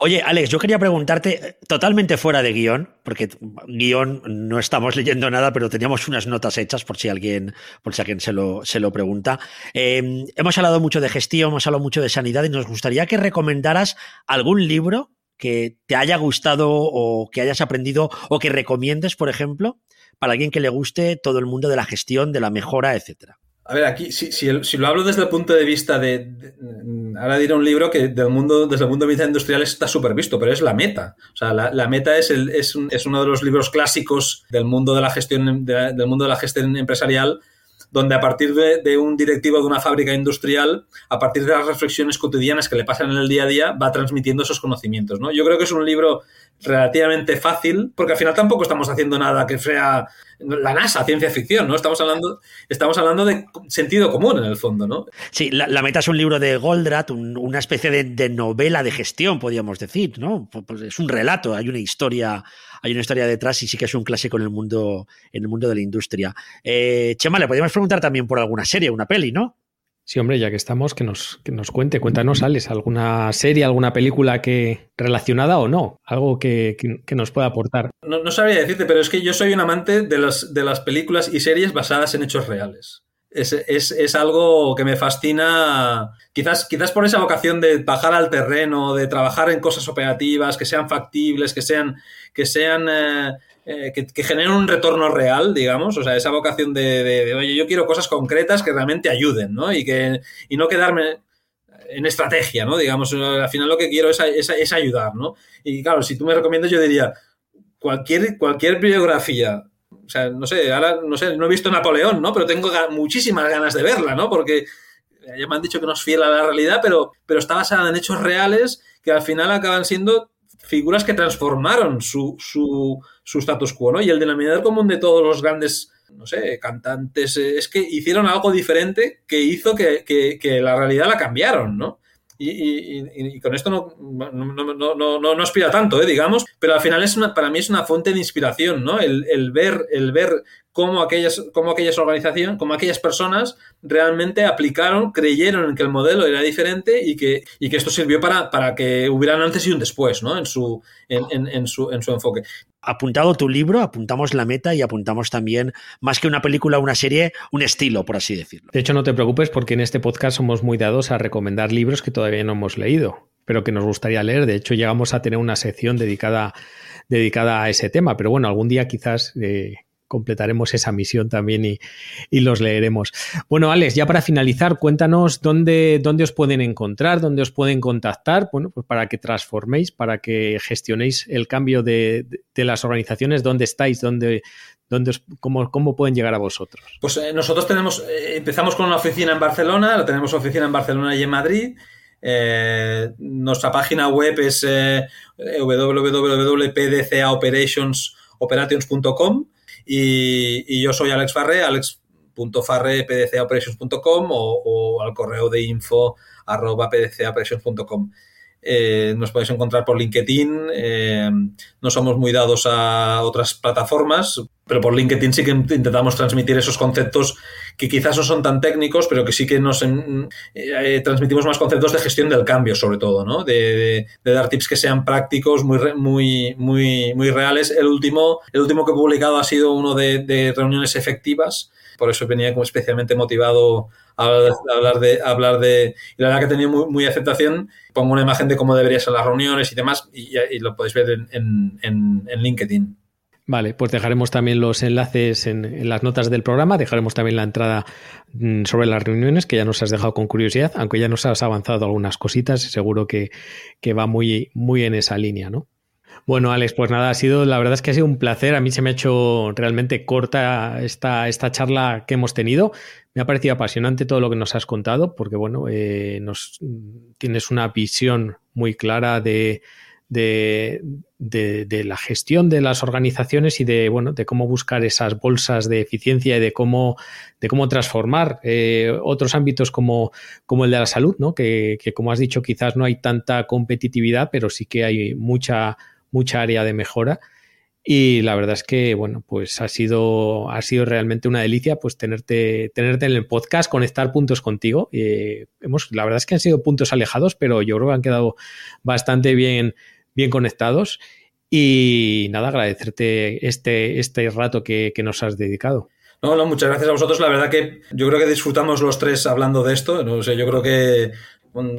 Oye, Alex, yo quería preguntarte, totalmente fuera de guion, porque guion no estamos leyendo nada, pero teníamos unas notas hechas por si alguien, por si alguien se lo, se lo pregunta. Eh, hemos hablado mucho de gestión, hemos hablado mucho de sanidad y nos gustaría que recomendaras algún libro que te haya gustado o que hayas aprendido o que recomiendes, por ejemplo, para alguien que le guste todo el mundo de la gestión, de la mejora, etcétera. A ver, aquí, si, si, lo hablo desde el punto de vista de, Ahora diré un libro que del mundo, desde el mundo de vida industrial está súper visto, pero es La Meta. O sea, La, Meta es, el, es, es, uno de los libros clásicos del mundo de la gestión, del mundo de la gestión empresarial donde a partir de, un directivo de una fábrica industrial, a partir de las reflexiones cotidianas que le pasan en el día a día, va transmitiendo esos conocimientos. ¿no? Yo creo que es un libro relativamente fácil, porque al final tampoco estamos haciendo nada que sea la NASA, ciencia ficción, ¿no? Estamos hablando, estamos hablando de sentido común en el fondo, ¿no? Sí, la, meta es un libro de Goldratt, una especie de, novela de gestión, podríamos decir, ¿no? Pues, pues es un relato, hay una historia, hay una historia detrás y sí que es un clásico en el mundo, en el mundo de la industria. Eh, Chema, le podríamos preguntar también por alguna serie, una peli, ¿no? Sí, hombre, ya que estamos, que nos, que nos cuente, cuéntanos, Alex, alguna serie, alguna película que relacionada o no, algo que, nos pueda aportar. No, no, sabría decirte, pero es que yo soy un amante de, las, de las películas y series basadas en hechos reales. Es, es, es, algo que me fascina, quizás, quizás por esa vocación de bajar al terreno, de trabajar en cosas operativas, que sean factibles, que sean, que sean eh, eh, que, generen un retorno real, digamos, o sea, esa vocación de, oye, yo quiero cosas concretas que realmente ayuden, ¿no? Y, que, y no quedarme en estrategia, ¿no? Digamos, al final lo que quiero es, es, ayudar, ¿no? Y claro, si tú me recomiendas, yo diría, cualquier, cualquier biografía o sea, no sé, ahora no sé, no he visto Napoleón, ¿no? Pero tengo muchísimas ganas de verla, ¿no? Porque ya me han dicho que no es fiel a la realidad, pero, pero está basada en hechos reales que al final acaban siendo figuras que transformaron su, su, su status quo, ¿no? Y el denominador común de todos los grandes, no sé, cantantes, eh, es que hicieron algo diferente que hizo que, que, la realidad la cambiaron, ¿no? Y, con esto no, no, no, no, no aspira tanto, ¿eh? digamos, pero al final es una, para mí es una fuente de inspiración, ¿no? El, el ver, el ver cómo aquellas, cómo aquellas organizaciones, cómo aquellas personas realmente aplicaron, creyeron en que el modelo era diferente y que, y que esto sirvió para, para que hubiera un antes y un después ¿no? en, su, en, en, su, en su enfoque. Apuntado tu libro, apuntamos la meta y apuntamos también, más que una película una serie, un estilo, por así decirlo. De hecho, no te preocupes porque en este podcast somos muy dados a recomendar libros que todavía no hemos leído, pero que nos gustaría leer. De hecho, llegamos a tener una sección dedicada dedicada a ese tema, pero bueno, algún día quizás eh, completaremos esa misión también y, los leeremos. Bueno, Alex, ya para finalizar, cuéntanos dónde, dónde os pueden encontrar, dónde os pueden contactar, bueno, pues para que transforméis, para que gestionéis el cambio de, las organizaciones, dónde estáis, dónde, dónde cómo, cómo, pueden llegar a vosotros. Pues eh, nosotros tenemos, eh, empezamos con una oficina en Barcelona, tenemos oficina en Barcelona y en Madrid. Eh, nuestra página web es www.pdcaoperations.com y, yo soy Alex Farre, alex.farre.pdcaoperations.com o, o al correo de info arroba pdcaoperations.com. Eh, nos podéis encontrar por LinkedIn. Eh, no somos muy dados a otras plataformas. pero por LinkedIn sí que intentamos transmitir esos conceptos que quizás no son tan técnicos, pero que sí que nos eh, transmitimos más conceptos de gestión del cambio, sobre todo, ¿no? De, dar tips que sean prácticos, muy, muy, muy, muy reales. El último, el último que he publicado ha sido uno de, reuniones efectivas, por eso venía como especialmente motivado a hablar de, hablar de, y la verdad que ha tenido muy, aceptación. Pongo una imagen de cómo deberían ser las reuniones y demás, y, lo podéis ver en, en, en LinkedIn. Vale, pues dejaremos también los enlaces en, las notas del programa, dejaremos también la entrada mm, sobre las reuniones, que ya nos has dejado con curiosidad, aunque ya nos has avanzado algunas cositas, seguro que, que va muy, muy en esa línea, ¿no? Bueno, Alex, pues nada, ha sido, la verdad es que ha sido un placer. A mí se me ha hecho realmente corta esta, esta charla que hemos tenido. Me ha parecido apasionante todo lo que nos has contado, porque bueno, eh, nos tienes una visión muy clara de, de, de, la gestión de las organizaciones y de, bueno, de cómo buscar esas bolsas de eficiencia y de cómo, de cómo transformar eh, otros ámbitos como, como el de la salud, ¿no? Que, que, como has dicho, quizás no hay tanta competitividad, pero sí que hay mucha, mucha área de mejora. Y la verdad es que, bueno, pues ha sido, ha sido realmente una delicia pues tenerte, tenerte en el podcast, conectar puntos contigo. Eh, hemos, la verdad es que han sido puntos alejados, pero yo creo que han quedado bastante bien, bien conectados. Y nada, agradecerte este, este rato que, nos has dedicado. No, no, muchas gracias a vosotros. La verdad que yo creo que disfrutamos los tres hablando de esto. No sé, yo creo que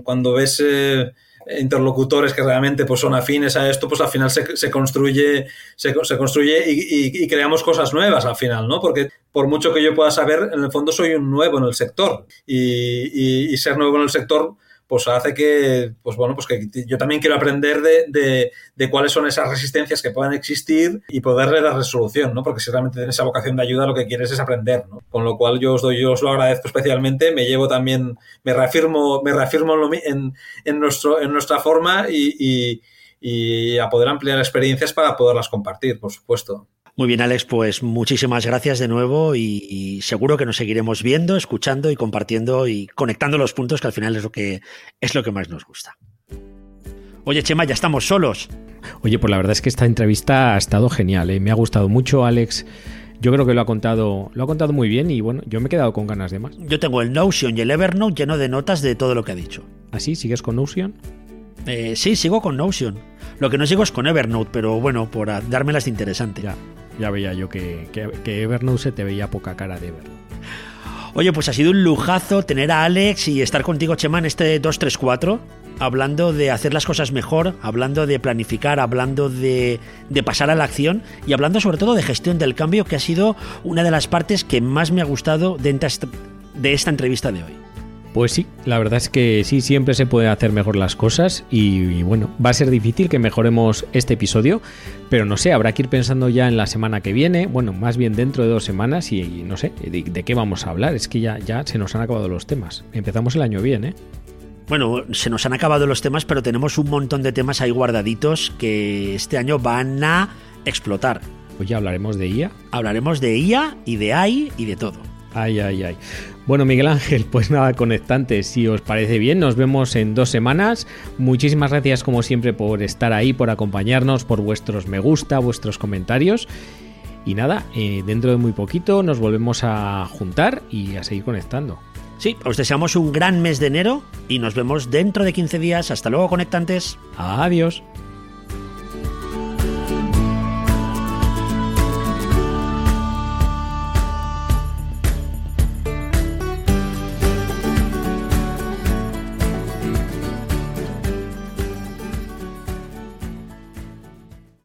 cuando ves eh, interlocutores que realmente pues, son afines a esto, pues al final se, construye, se, construye y, creamos cosas nuevas al final, ¿no? Porque por mucho que yo pueda saber, en el fondo soy un nuevo en el sector. y ser nuevo en el sector pues hace que, pues bueno, pues que yo también quiero aprender de, de, cuáles son esas resistencias que puedan existir y poderle dar resolución, ¿no? Porque si realmente tienes esa vocación de ayuda, lo que quieres es aprender, ¿no? Con lo cual yo os doy, yo os lo agradezco especialmente, me llevo también, me reafirmo, me reafirmo en, en, nuestro, en nuestra forma y, y a poder ampliar experiencias para poderlas compartir, por supuesto. Muy bien, Alex, pues muchísimas gracias de nuevo y, seguro que nos seguiremos viendo, escuchando y compartiendo y conectando los puntos que al final es lo que es lo que más nos gusta. Oye, Chema, ya estamos solos. Oye, pues la verdad es que esta entrevista ha estado genial, ¿eh? me ha gustado mucho, Alex. Yo creo que lo ha contado, lo ha contado muy bien y bueno, yo me he quedado con ganas de más. Yo tengo el Notion y el Evernote lleno de notas de todo lo que ha dicho. ¿Así? ¿Ah, ¿Sigues con Notion? Eh, sí, sigo con Notion. Lo que no sigo es con Evernote, pero bueno, por dármelas de interesante. Ya. Ya veía yo que, que, se te veía poca cara de Evernote. Oye, pues ha sido un lujazo tener a Alex y estar contigo, Chema, en este 234, hablando de hacer las cosas mejor, hablando de planificar, hablando de, de, pasar a la acción y hablando sobre todo de gestión del cambio, que ha sido una de las partes que más me ha gustado de esta entrevista de hoy. Pues sí, la verdad es que sí, siempre se puede hacer mejor las cosas y, bueno, va a ser difícil que mejoremos este episodio, pero no sé, habrá que ir pensando ya en la semana que viene, bueno, más bien dentro de dos semanas y, no sé, de, qué vamos a hablar, es que ya, ya se nos han acabado los temas. Empezamos el año bien, ¿eh? Bueno, se nos han acabado los temas, pero tenemos un montón de temas ahí guardaditos que este año van a explotar. Pues ya hablaremos de IA. Hablaremos de IA y de AI y de todo. Ay, ay, ay. Bueno, Miguel Ángel, pues nada, conectante, si os parece bien, nos vemos en dos semanas. Muchísimas gracias como siempre por estar ahí, por acompañarnos, por vuestros me gusta, vuestros comentarios. Y nada, eh, dentro de muy poquito nos volvemos a juntar y a seguir conectando. Sí, os deseamos un gran mes de enero y nos vemos dentro de 15 días. Hasta luego, conectantes. Adiós.